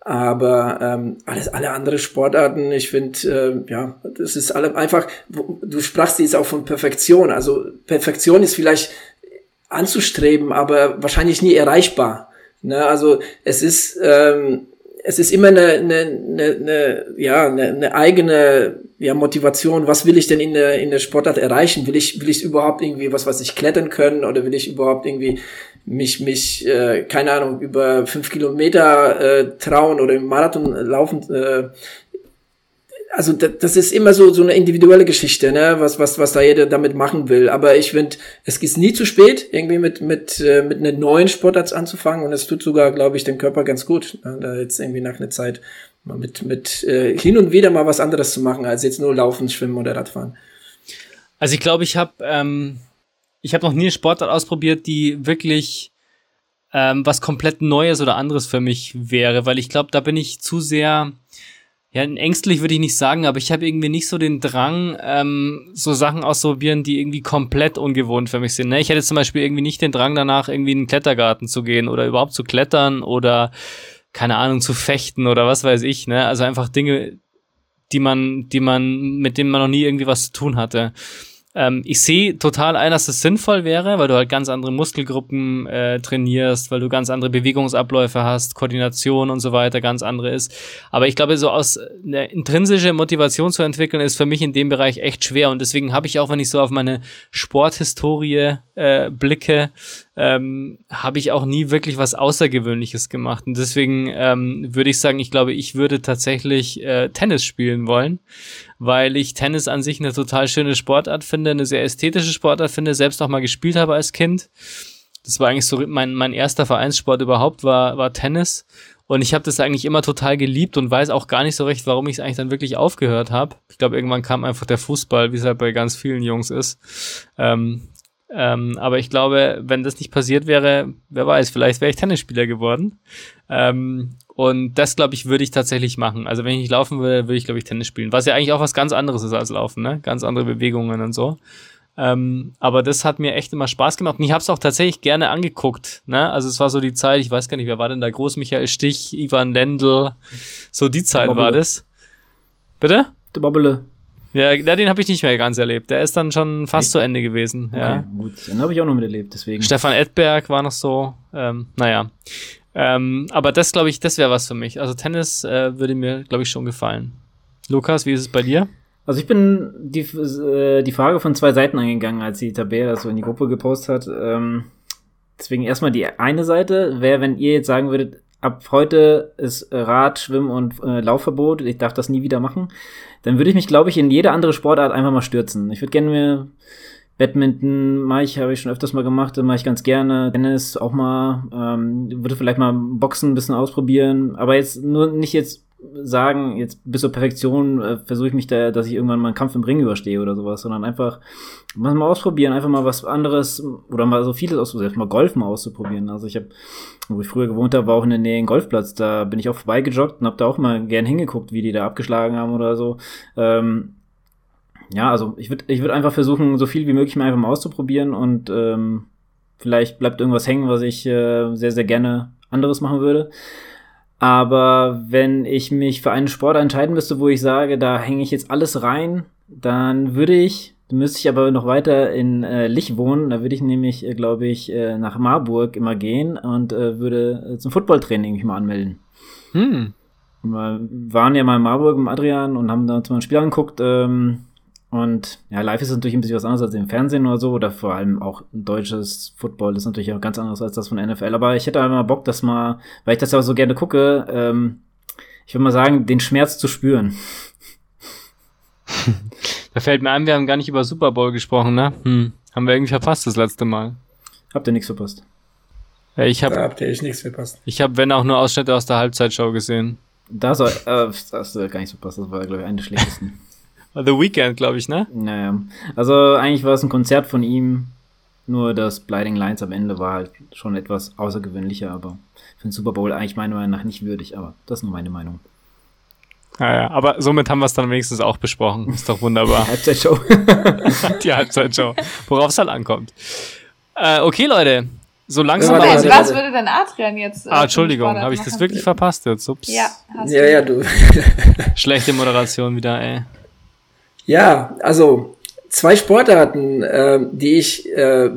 aber ähm, alles, alle andere Sportarten, ich finde, äh, ja, das ist alle einfach, du sprachst jetzt auch von Perfektion. Also Perfektion ist vielleicht anzustreben, aber wahrscheinlich nie erreichbar. Ne? Also es ist, ähm, es ist immer eine, eine, eine, eine ja, eine, eine eigene ja, Motivation. Was will ich denn in der, in der Sportart erreichen? Will ich, will ich überhaupt irgendwie was, was ich klettern können oder will ich überhaupt irgendwie mich, mich, äh, keine Ahnung, über fünf Kilometer äh, trauen oder im Marathon laufen. Äh, also das, das ist immer so so eine individuelle Geschichte, ne, was was was da jeder damit machen will. Aber ich finde, es ist nie zu spät, irgendwie mit mit äh, mit einer neuen Sportart anzufangen und es tut sogar, glaube ich, dem Körper ganz gut, ne, da jetzt irgendwie nach einer Zeit mal mit mit äh, hin und wieder mal was anderes zu machen, als jetzt nur Laufen, Schwimmen oder Radfahren. Also ich glaube, ich habe ähm, ich habe noch nie eine Sportart ausprobiert, die wirklich ähm, was komplett Neues oder anderes für mich wäre, weil ich glaube, da bin ich zu sehr, ja, ängstlich würde ich nicht sagen, aber ich habe irgendwie nicht so den Drang, ähm, so Sachen auszuprobieren, die irgendwie komplett ungewohnt für mich sind. Ne? Ich hätte zum Beispiel irgendwie nicht den Drang danach, irgendwie in den Klettergarten zu gehen oder überhaupt zu klettern oder keine Ahnung, zu fechten oder was weiß ich, ne? Also einfach Dinge, die man, die man, mit denen man noch nie irgendwie was zu tun hatte. Ähm, ich sehe total ein, dass es sinnvoll wäre, weil du halt ganz andere Muskelgruppen äh, trainierst, weil du ganz andere Bewegungsabläufe hast, Koordination und so weiter ganz andere ist. Aber ich glaube, so aus eine intrinsische Motivation zu entwickeln, ist für mich in dem Bereich echt schwer. Und deswegen habe ich auch, wenn ich so auf meine Sporthistorie äh, blicke, ähm, habe ich auch nie wirklich was Außergewöhnliches gemacht. Und deswegen ähm, würde ich sagen, ich glaube, ich würde tatsächlich äh, Tennis spielen wollen, weil ich Tennis an sich eine total schöne Sportart finde, eine sehr ästhetische Sportart finde, selbst auch mal gespielt habe als Kind. Das war eigentlich so mein, mein erster Vereinssport überhaupt, war, war Tennis. Und ich habe das eigentlich immer total geliebt und weiß auch gar nicht so recht, warum ich es eigentlich dann wirklich aufgehört habe. Ich glaube, irgendwann kam einfach der Fußball, wie es halt bei ganz vielen Jungs ist. Ähm, ähm, aber ich glaube, wenn das nicht passiert wäre, wer weiß, vielleicht wäre ich Tennisspieler geworden. Ähm, und das, glaube ich, würde ich tatsächlich machen. Also wenn ich nicht laufen würde, würde ich, glaube ich, Tennis spielen. Was ja eigentlich auch was ganz anderes ist als Laufen, ne? Ganz andere Bewegungen und so. Ähm, aber das hat mir echt immer Spaß gemacht. Und ich habe es auch tatsächlich gerne angeguckt. Ne? Also es war so die Zeit, ich weiß gar nicht, wer war denn da groß? Michael Stich, Ivan Lendl. So die Zeit war das. Bitte? Der Bobbele. Ja, den habe ich nicht mehr ganz erlebt. Der ist dann schon fast zu Ende gewesen. Okay, ja. gut, den habe ich auch noch miterlebt, deswegen. Stefan Edberg war noch so. Ähm, naja. Ähm, aber das, glaube ich, das wäre was für mich. Also Tennis äh, würde mir, glaube ich, schon gefallen. Lukas, wie ist es bei dir? Also ich bin die, äh, die Frage von zwei Seiten eingegangen, als die Tabea das so in die Gruppe gepostet hat. Ähm, deswegen erstmal die eine Seite wäre, wenn ihr jetzt sagen würdet, ab heute ist Rad, Schwimmen und äh, Laufverbot, ich darf das nie wieder machen, dann würde ich mich, glaube ich, in jede andere Sportart einfach mal stürzen. Ich würde gerne mir Badminton mache habe ich schon öfters mal gemacht, mache ich ganz gerne. Tennis auch mal, ähm, würde vielleicht mal Boxen ein bisschen ausprobieren, aber jetzt nur nicht jetzt sagen, jetzt bis zur Perfektion äh, versuche ich mich da, dass ich irgendwann mal einen Kampf im Ring überstehe oder sowas, sondern einfach mal, ausprobieren, einfach mal was anderes oder mal so vieles ausprobieren, mal Golf mal auszuprobieren. Also ich habe, wo ich früher gewohnt habe, war auch in der Nähe ein Golfplatz, da bin ich auch vorbeigejoggt und habe da auch mal gern hingeguckt, wie die da abgeschlagen haben oder so. Ähm, ja, also ich würde ich würd einfach versuchen, so viel wie möglich mal einfach mal auszuprobieren und ähm, vielleicht bleibt irgendwas hängen, was ich äh, sehr, sehr gerne anderes machen würde. Aber wenn ich mich für einen Sport entscheiden müsste, wo ich sage, da hänge ich jetzt alles rein, dann würde ich, müsste ich aber noch weiter in äh, Lich wohnen, da würde ich nämlich, äh, glaube ich, äh, nach Marburg immer gehen und äh, würde äh, zum Footballtraining mich mal anmelden. Hm. Wir waren ja mal in Marburg mit Adrian und haben da uns mal ein Spiel angeguckt. Ähm, und ja, live ist natürlich ein bisschen was anderes als im Fernsehen oder so, oder vor allem auch ein deutsches Football ist natürlich auch ganz anderes als das von NFL. Aber ich hätte einfach mal Bock, das mal, weil ich das ja so gerne gucke, ähm, ich würde mal sagen, den Schmerz zu spüren. Da fällt mir ein, wir haben gar nicht über Super Bowl gesprochen, ne? Hm. Haben wir irgendwie verpasst das letzte Mal. Habt ihr nichts verpasst? Ja, ich hab, da habt ihr echt nichts verpasst. Ich habe, wenn auch nur Ausschnitte aus der Halbzeitshow gesehen. Da soll, äh, das hast du gar nicht verpasst, das war, glaube ich, eine der schlechtesten. The Weekend, glaube ich, ne? Naja. Also eigentlich war es ein Konzert von ihm, nur das Blinding Lines am Ende war halt schon etwas außergewöhnlicher, aber für den Super Bowl eigentlich meiner Meinung nach nicht würdig, aber das ist nur meine Meinung. Ja, ja, aber somit haben wir es dann wenigstens auch besprochen. Ist doch wunderbar. Die Halbzeitshow. Die Halbzeitshow. Worauf es halt ankommt. Äh, okay, Leute. So langsam. Ja, was, was würde denn Adrian jetzt? Äh, ah, Entschuldigung, habe ich das wirklich verpasst jetzt? Ups. Ja, hast ja, du. Ja, du. Schlechte Moderation wieder, ey. Ja, also zwei Sportarten, äh, die ich äh,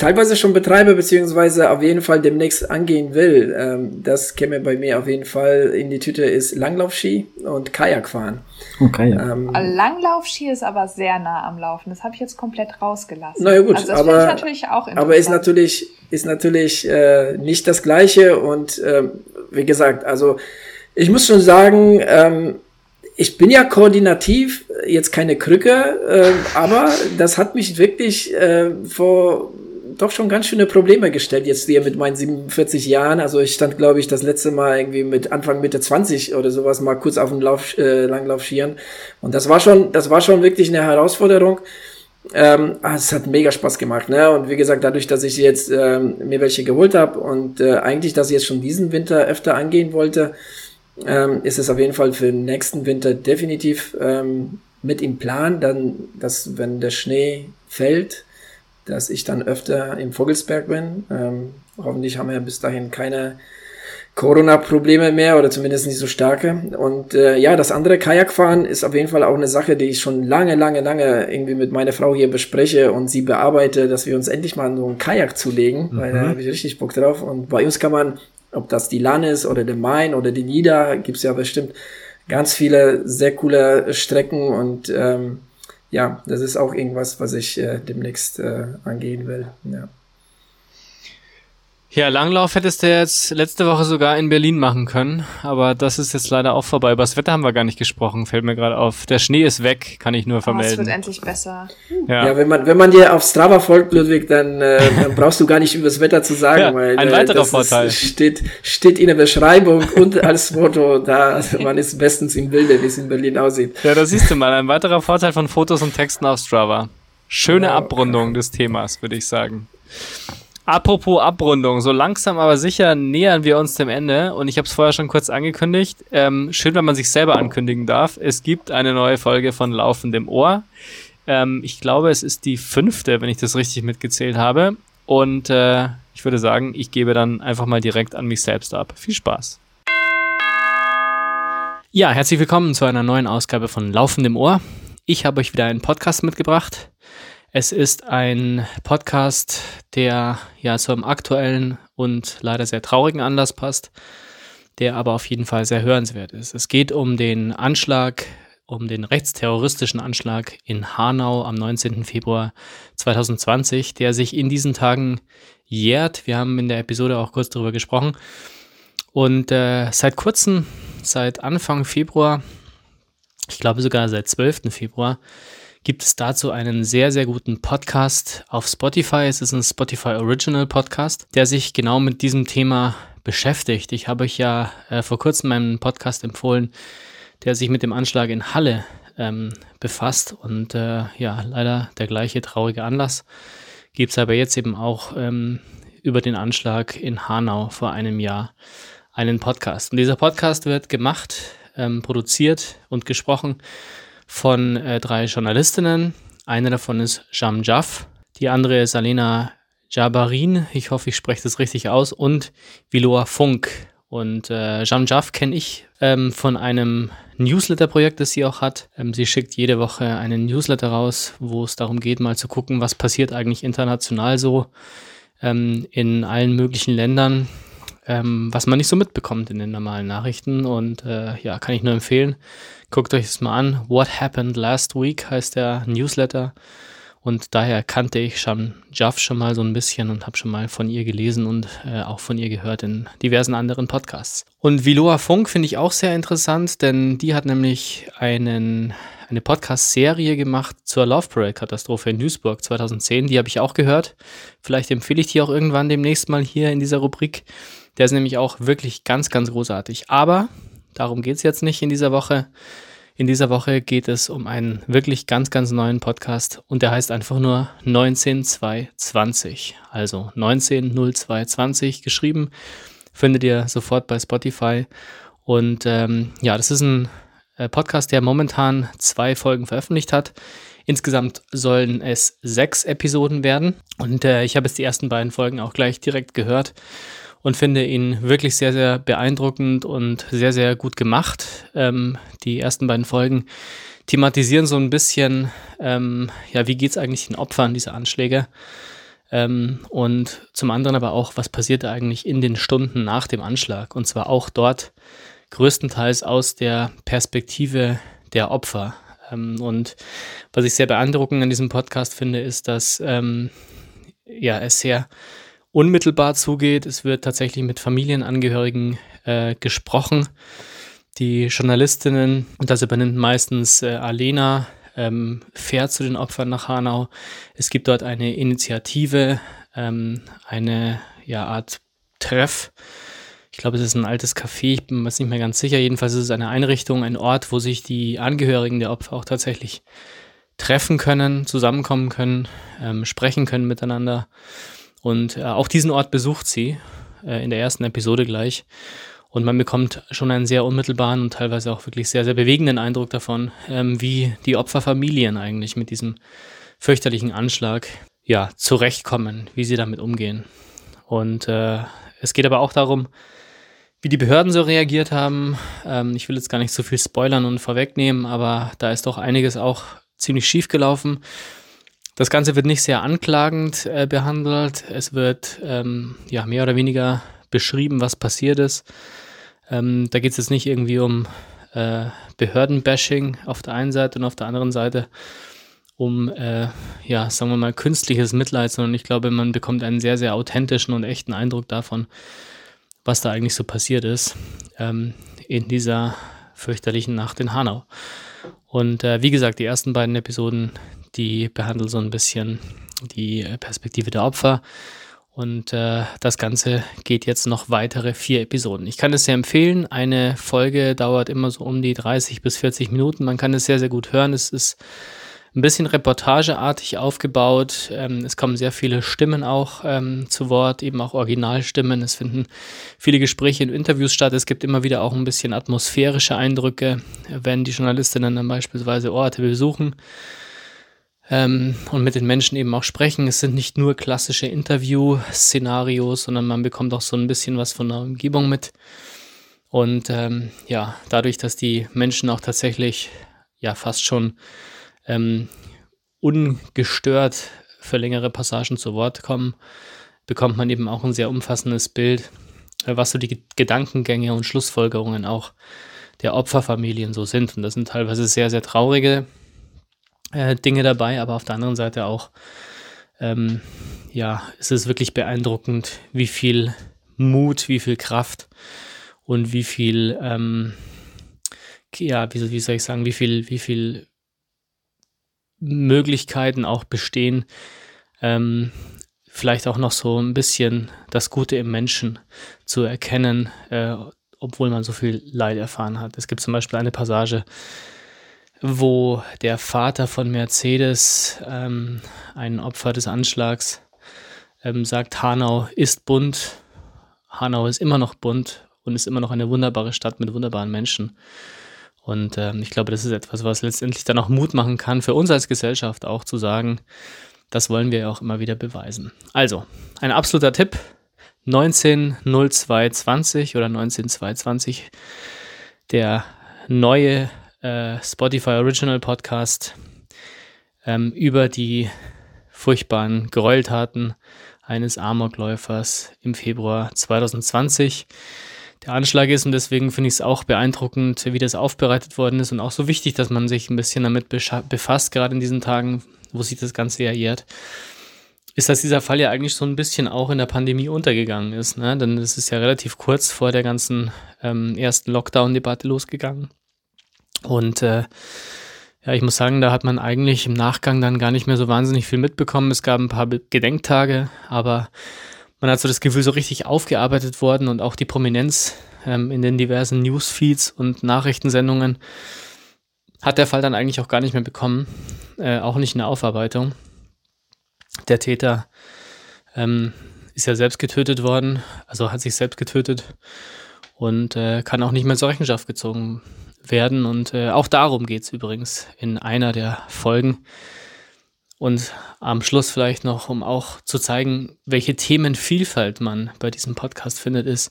teilweise schon betreibe, beziehungsweise auf jeden Fall demnächst angehen will. Ähm, das käme bei mir auf jeden Fall in die Tüte, ist Langlaufski und Kajakfahren. Okay. Oh, ähm, Langlaufski ist aber sehr nah am Laufen. Das habe ich jetzt komplett rausgelassen. Naja gut, also aber, natürlich auch aber ist natürlich, ist natürlich äh, nicht das Gleiche und äh, wie gesagt, also ich muss schon sagen, ähm, ich bin ja koordinativ, jetzt keine Krücke, äh, aber das hat mich wirklich äh, vor doch schon ganz schöne Probleme gestellt, jetzt hier mit meinen 47 Jahren. Also ich stand, glaube ich, das letzte Mal irgendwie mit Anfang Mitte 20 oder sowas mal kurz auf dem Lauf, äh, Langlaufschieren. Und das war schon, das war schon wirklich eine Herausforderung. Ähm, ah, es hat mega Spaß gemacht, ne? Und wie gesagt, dadurch, dass ich jetzt ähm, mir welche geholt habe und äh, eigentlich das jetzt schon diesen Winter öfter angehen wollte, ähm, ist es auf jeden Fall für den nächsten Winter definitiv ähm, mit im Plan, dann, dass wenn der Schnee fällt, dass ich dann öfter im Vogelsberg bin. Ähm, hoffentlich haben wir bis dahin keine Corona-Probleme mehr oder zumindest nicht so starke. Und äh, ja, das andere Kajakfahren ist auf jeden Fall auch eine Sache, die ich schon lange, lange, lange irgendwie mit meiner Frau hier bespreche und sie bearbeite, dass wir uns endlich mal so einen Kajak zulegen, mhm. weil da habe ich richtig Bock drauf. Und bei uns kann man ob das die Lahn oder der Main oder die Nieder, gibt's ja bestimmt ganz viele sehr coole Strecken und ähm, ja, das ist auch irgendwas, was ich äh, demnächst äh, angehen will. Ja. Ja, Langlauf hättest du jetzt letzte Woche sogar in Berlin machen können, aber das ist jetzt leider auch vorbei. Über das Wetter haben wir gar nicht gesprochen, fällt mir gerade auf. Der Schnee ist weg, kann ich nur vermelden. Oh, es wird endlich besser. Ja. ja, wenn man wenn man dir auf Strava folgt, Ludwig, dann, äh, dann brauchst du gar nicht über das Wetter zu sagen, ja, weil ein äh, weiterer Vorteil ist, steht steht in der Beschreibung und als Foto da. Also man ist bestens im Bilde, wie es in Berlin aussieht. Ja, da siehst du mal ein weiterer Vorteil von Fotos und Texten auf Strava. Schöne ja. Abrundung des Themas, würde ich sagen. Apropos Abrundung, so langsam aber sicher nähern wir uns dem Ende und ich habe es vorher schon kurz angekündigt. Ähm, schön, wenn man sich selber ankündigen darf. Es gibt eine neue Folge von Laufendem Ohr. Ähm, ich glaube, es ist die fünfte, wenn ich das richtig mitgezählt habe. Und äh, ich würde sagen, ich gebe dann einfach mal direkt an mich selbst ab. Viel Spaß. Ja, herzlich willkommen zu einer neuen Ausgabe von Laufendem Ohr. Ich habe euch wieder einen Podcast mitgebracht. Es ist ein Podcast, der ja zu einem aktuellen und leider sehr traurigen Anlass passt, der aber auf jeden Fall sehr hörenswert ist. Es geht um den Anschlag, um den rechtsterroristischen Anschlag in Hanau am 19. Februar 2020, der sich in diesen Tagen jährt. Wir haben in der Episode auch kurz darüber gesprochen. Und äh, seit kurzem, seit Anfang Februar, ich glaube sogar seit 12. Februar, gibt es dazu einen sehr, sehr guten Podcast auf Spotify. Es ist ein Spotify Original Podcast, der sich genau mit diesem Thema beschäftigt. Ich habe euch ja äh, vor kurzem meinen Podcast empfohlen, der sich mit dem Anschlag in Halle ähm, befasst. Und äh, ja, leider der gleiche traurige Anlass gibt es aber jetzt eben auch ähm, über den Anschlag in Hanau vor einem Jahr einen Podcast. Und dieser Podcast wird gemacht, ähm, produziert und gesprochen von äh, drei Journalistinnen. Eine davon ist Jam Jaff, die andere ist Alena Jabarin, ich hoffe, ich spreche das richtig aus, und Viloa Funk. Und äh, Jam Jaff kenne ich ähm, von einem Newsletter-Projekt, das sie auch hat. Ähm, sie schickt jede Woche einen Newsletter raus, wo es darum geht, mal zu gucken, was passiert eigentlich international so ähm, in allen möglichen Ländern, ähm, was man nicht so mitbekommt in den normalen Nachrichten. Und äh, ja, kann ich nur empfehlen. Guckt euch das mal an. What Happened Last Week heißt der Newsletter. Und daher kannte ich schon Jaff schon mal so ein bisschen und habe schon mal von ihr gelesen und äh, auch von ihr gehört in diversen anderen Podcasts. Und Viloa Funk finde ich auch sehr interessant, denn die hat nämlich einen, eine Podcast-Serie gemacht zur Love Parade-Katastrophe in Duisburg 2010. Die habe ich auch gehört. Vielleicht empfehle ich die auch irgendwann demnächst mal hier in dieser Rubrik. Der ist nämlich auch wirklich ganz, ganz großartig. Aber darum geht es jetzt nicht in dieser Woche. In dieser Woche geht es um einen wirklich ganz, ganz neuen Podcast und der heißt einfach nur 19220. Also 190220 geschrieben. Findet ihr sofort bei Spotify. Und ähm, ja, das ist ein äh, Podcast, der momentan zwei Folgen veröffentlicht hat. Insgesamt sollen es sechs Episoden werden. Und äh, ich habe jetzt die ersten beiden Folgen auch gleich direkt gehört und finde ihn wirklich sehr, sehr beeindruckend und sehr, sehr gut gemacht. Ähm, die ersten beiden Folgen thematisieren so ein bisschen, ähm, ja, wie geht es eigentlich den Opfern dieser Anschläge? Ähm, und zum anderen aber auch, was passiert eigentlich in den Stunden nach dem Anschlag? Und zwar auch dort größtenteils aus der Perspektive der Opfer. Ähm, und was ich sehr beeindruckend an diesem Podcast finde, ist, dass ähm, ja, es sehr unmittelbar zugeht. Es wird tatsächlich mit Familienangehörigen äh, gesprochen. Die Journalistinnen, und das übernimmt meistens äh, Alena, ähm, fährt zu den Opfern nach Hanau. Es gibt dort eine Initiative, ähm, eine ja, Art Treff. Ich glaube, es ist ein altes Café, ich bin mir nicht mehr ganz sicher. Jedenfalls ist es eine Einrichtung, ein Ort, wo sich die Angehörigen der Opfer auch tatsächlich treffen können, zusammenkommen können, ähm, sprechen können miteinander. Und äh, auch diesen Ort besucht sie äh, in der ersten Episode gleich. Und man bekommt schon einen sehr unmittelbaren und teilweise auch wirklich sehr, sehr bewegenden Eindruck davon, ähm, wie die Opferfamilien eigentlich mit diesem fürchterlichen Anschlag ja, zurechtkommen, wie sie damit umgehen. Und äh, es geht aber auch darum, wie die Behörden so reagiert haben. Ähm, ich will jetzt gar nicht so viel spoilern und vorwegnehmen, aber da ist doch einiges auch ziemlich schief gelaufen. Das Ganze wird nicht sehr anklagend äh, behandelt. Es wird ähm, ja mehr oder weniger beschrieben, was passiert ist. Ähm, da geht es jetzt nicht irgendwie um äh, Behördenbashing auf der einen Seite und auf der anderen Seite um, äh, ja, sagen wir mal, künstliches Mitleid, sondern ich glaube, man bekommt einen sehr, sehr authentischen und echten Eindruck davon, was da eigentlich so passiert ist ähm, in dieser fürchterlichen Nacht in Hanau. Und äh, wie gesagt, die ersten beiden Episoden, die behandeln so ein bisschen die Perspektive der Opfer. Und äh, das Ganze geht jetzt noch weitere vier Episoden. Ich kann es sehr empfehlen. Eine Folge dauert immer so um die 30 bis 40 Minuten. Man kann es sehr, sehr gut hören. Es ist ein bisschen reportageartig aufgebaut. Ähm, es kommen sehr viele Stimmen auch ähm, zu Wort, eben auch Originalstimmen. Es finden viele Gespräche und Interviews statt. Es gibt immer wieder auch ein bisschen atmosphärische Eindrücke, wenn die Journalistinnen dann beispielsweise Orte besuchen ähm, und mit den Menschen eben auch sprechen. Es sind nicht nur klassische Interview-Szenarios, sondern man bekommt auch so ein bisschen was von der Umgebung mit. Und ähm, ja, dadurch, dass die Menschen auch tatsächlich ja fast schon ähm, ungestört für längere Passagen zu Wort kommen, bekommt man eben auch ein sehr umfassendes Bild, äh, was so die Gedankengänge und Schlussfolgerungen auch der Opferfamilien so sind. Und das sind teilweise sehr, sehr traurige äh, Dinge dabei, aber auf der anderen Seite auch, ähm, ja, es ist wirklich beeindruckend, wie viel Mut, wie viel Kraft und wie viel, ähm, ja, wie, wie soll ich sagen, wie viel, wie viel Möglichkeiten auch bestehen, ähm, vielleicht auch noch so ein bisschen das Gute im Menschen zu erkennen, äh, obwohl man so viel Leid erfahren hat. Es gibt zum Beispiel eine Passage, wo der Vater von Mercedes, ähm, ein Opfer des Anschlags, ähm, sagt, Hanau ist bunt, Hanau ist immer noch bunt und ist immer noch eine wunderbare Stadt mit wunderbaren Menschen. Und ähm, ich glaube, das ist etwas, was letztendlich dann auch Mut machen kann, für uns als Gesellschaft auch zu sagen, das wollen wir ja auch immer wieder beweisen. Also, ein absoluter Tipp. 190220 oder 19220, der neue äh, Spotify Original Podcast ähm, über die furchtbaren Gräueltaten eines Amokläufers im Februar 2020 der Anschlag ist und deswegen finde ich es auch beeindruckend, wie das aufbereitet worden ist und auch so wichtig, dass man sich ein bisschen damit befasst, gerade in diesen Tagen, wo sich das Ganze ja jährt, ist, dass dieser Fall ja eigentlich so ein bisschen auch in der Pandemie untergegangen ist. Ne? Denn es ist ja relativ kurz vor der ganzen ähm, ersten Lockdown-Debatte losgegangen. Und äh, ja, ich muss sagen, da hat man eigentlich im Nachgang dann gar nicht mehr so wahnsinnig viel mitbekommen. Es gab ein paar Gedenktage, aber man hat so das Gefühl, so richtig aufgearbeitet worden und auch die Prominenz ähm, in den diversen Newsfeeds und Nachrichtensendungen hat der Fall dann eigentlich auch gar nicht mehr bekommen, äh, auch nicht in der Aufarbeitung. Der Täter ähm, ist ja selbst getötet worden, also hat sich selbst getötet und äh, kann auch nicht mehr zur Rechenschaft gezogen werden. Und äh, auch darum geht es übrigens in einer der Folgen. Und am Schluss vielleicht noch, um auch zu zeigen, welche Themenvielfalt man bei diesem Podcast findet, ist,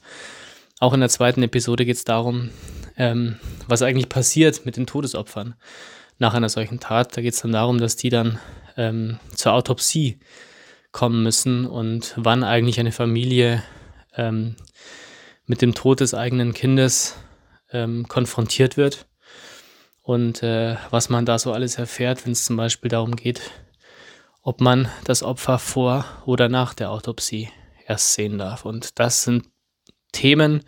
auch in der zweiten Episode geht es darum, ähm, was eigentlich passiert mit den Todesopfern nach einer solchen Tat. Da geht es dann darum, dass die dann ähm, zur Autopsie kommen müssen und wann eigentlich eine Familie ähm, mit dem Tod des eigenen Kindes ähm, konfrontiert wird und äh, was man da so alles erfährt, wenn es zum Beispiel darum geht, ob man das Opfer vor oder nach der Autopsie erst sehen darf. Und das sind Themen,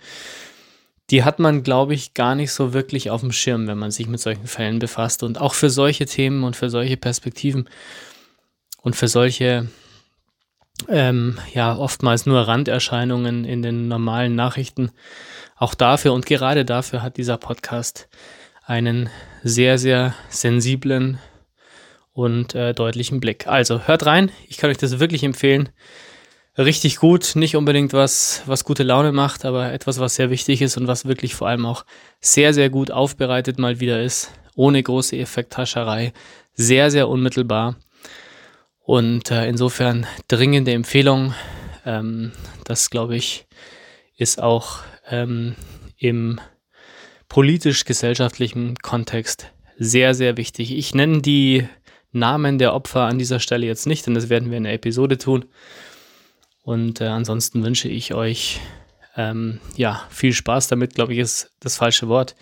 die hat man, glaube ich, gar nicht so wirklich auf dem Schirm, wenn man sich mit solchen Fällen befasst. Und auch für solche Themen und für solche Perspektiven und für solche, ähm, ja, oftmals nur Randerscheinungen in den normalen Nachrichten, auch dafür und gerade dafür hat dieser Podcast einen sehr, sehr sensiblen und äh, deutlichen Blick. Also hört rein, ich kann euch das wirklich empfehlen. Richtig gut, nicht unbedingt was, was gute Laune macht, aber etwas, was sehr wichtig ist und was wirklich vor allem auch sehr, sehr gut aufbereitet mal wieder ist, ohne große Effekthascherei, sehr, sehr unmittelbar. Und äh, insofern dringende Empfehlung. Ähm, das, glaube ich, ist auch ähm, im politisch-gesellschaftlichen Kontext sehr, sehr wichtig. Ich nenne die Namen der Opfer an dieser Stelle jetzt nicht, denn das werden wir in der Episode tun. Und äh, ansonsten wünsche ich euch ähm, ja viel Spaß damit, glaube ich, ist das falsche Wort.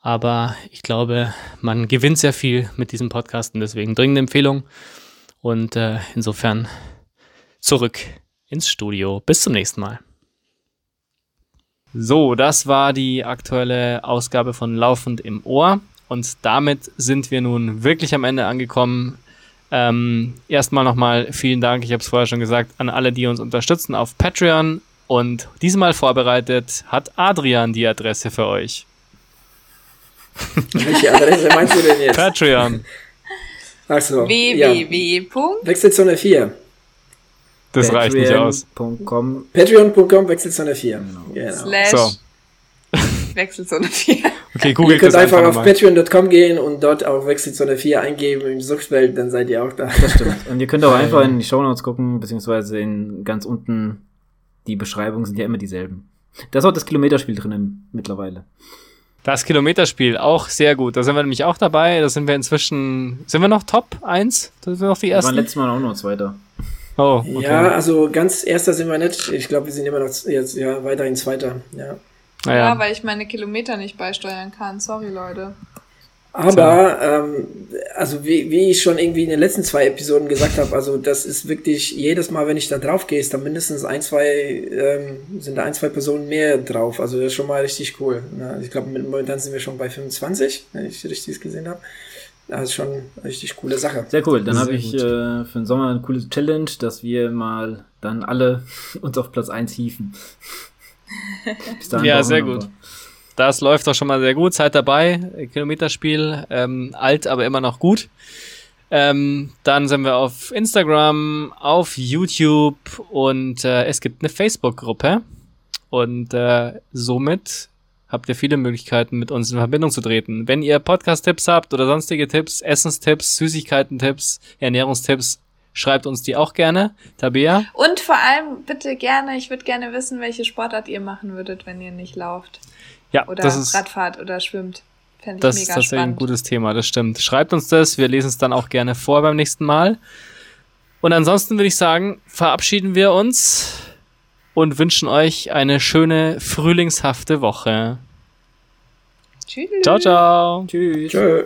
Aber ich glaube, man gewinnt sehr viel mit diesem Podcast und deswegen dringende Empfehlung. Und äh, insofern zurück ins Studio. Bis zum nächsten Mal. So, das war die aktuelle Ausgabe von Laufend im Ohr. Und damit sind wir nun wirklich am Ende angekommen. Ähm, erstmal nochmal vielen Dank, ich habe es vorher schon gesagt, an alle, die uns unterstützen auf Patreon. Und diesmal vorbereitet hat Adrian die Adresse für euch. Welche Adresse meinst du denn jetzt? Patreon. Achso. www. Wechselzone 4. Das reicht nicht aus. Patreon.com Wechselzone 4. Genau. Slash So. Wechselzone 4. Okay, Ihr googelt könnt das einfach einfach auf patreon.com gehen und dort auch Wechselzone 4 eingeben im Suchfeld, dann seid ihr auch da. Das stimmt. Und ihr könnt auch einfach in die Shownotes gucken, beziehungsweise in ganz unten die Beschreibungen sind ja immer dieselben. Da ist auch das Kilometerspiel drin im- mittlerweile. Das Kilometerspiel, auch sehr gut. Da sind wir nämlich auch dabei. Da sind wir inzwischen. Sind wir noch Top 1? Da sind wir noch die Wir waren ersten. letztes Mal auch noch Zweiter. Oh, okay. Ja, also ganz erster sind wir nicht. Ich glaube, wir sind immer noch jetzt ja weiterhin Zweiter. Ja. naja. Ja, weil ich meine Kilometer nicht beisteuern kann. Sorry, Leute. Aber, ähm, also wie, wie ich schon irgendwie in den letzten zwei Episoden gesagt habe, also das ist wirklich jedes Mal, wenn ich da drauf gehe, ist da mindestens ein, zwei, ähm, sind da ein, zwei Personen mehr drauf. Also das ist schon mal richtig cool. Ne? Ich glaube, momentan sind wir schon bei 25, wenn ich richtig gesehen habe. Das ist schon eine richtig coole Sache. Sehr cool. Dann habe ich äh, für den Sommer eine coole Challenge, dass wir mal dann alle uns auf Platz 1 hieven. Bis dahin Ja, sehr gut. Das läuft doch schon mal sehr gut. Seid dabei. Kilometerspiel. Ähm, alt, aber immer noch gut. Ähm, dann sind wir auf Instagram, auf YouTube und äh, es gibt eine Facebook-Gruppe. Und äh, somit habt ihr viele Möglichkeiten, mit uns in Verbindung zu treten. Wenn ihr Podcast-Tipps habt oder sonstige Tipps, Essenstipps, Süßigkeiten-Tipps, Ernährungstipps, schreibt uns die auch gerne. Tabea? Und vor allem bitte gerne, ich würde gerne wissen, welche Sportart ihr machen würdet, wenn ihr nicht lauft. Ja, Oder das ist Radfahrt oder schwimmt. Fände ich Das ist tatsächlich ein gutes Thema, das stimmt. Schreibt uns das, wir lesen es dann auch gerne vor beim nächsten Mal. Und ansonsten würde ich sagen, verabschieden wir uns und wünschen euch eine schöne frühlingshafte Woche. Tschüss. Ciao, ciao. Tschüss. Tschö.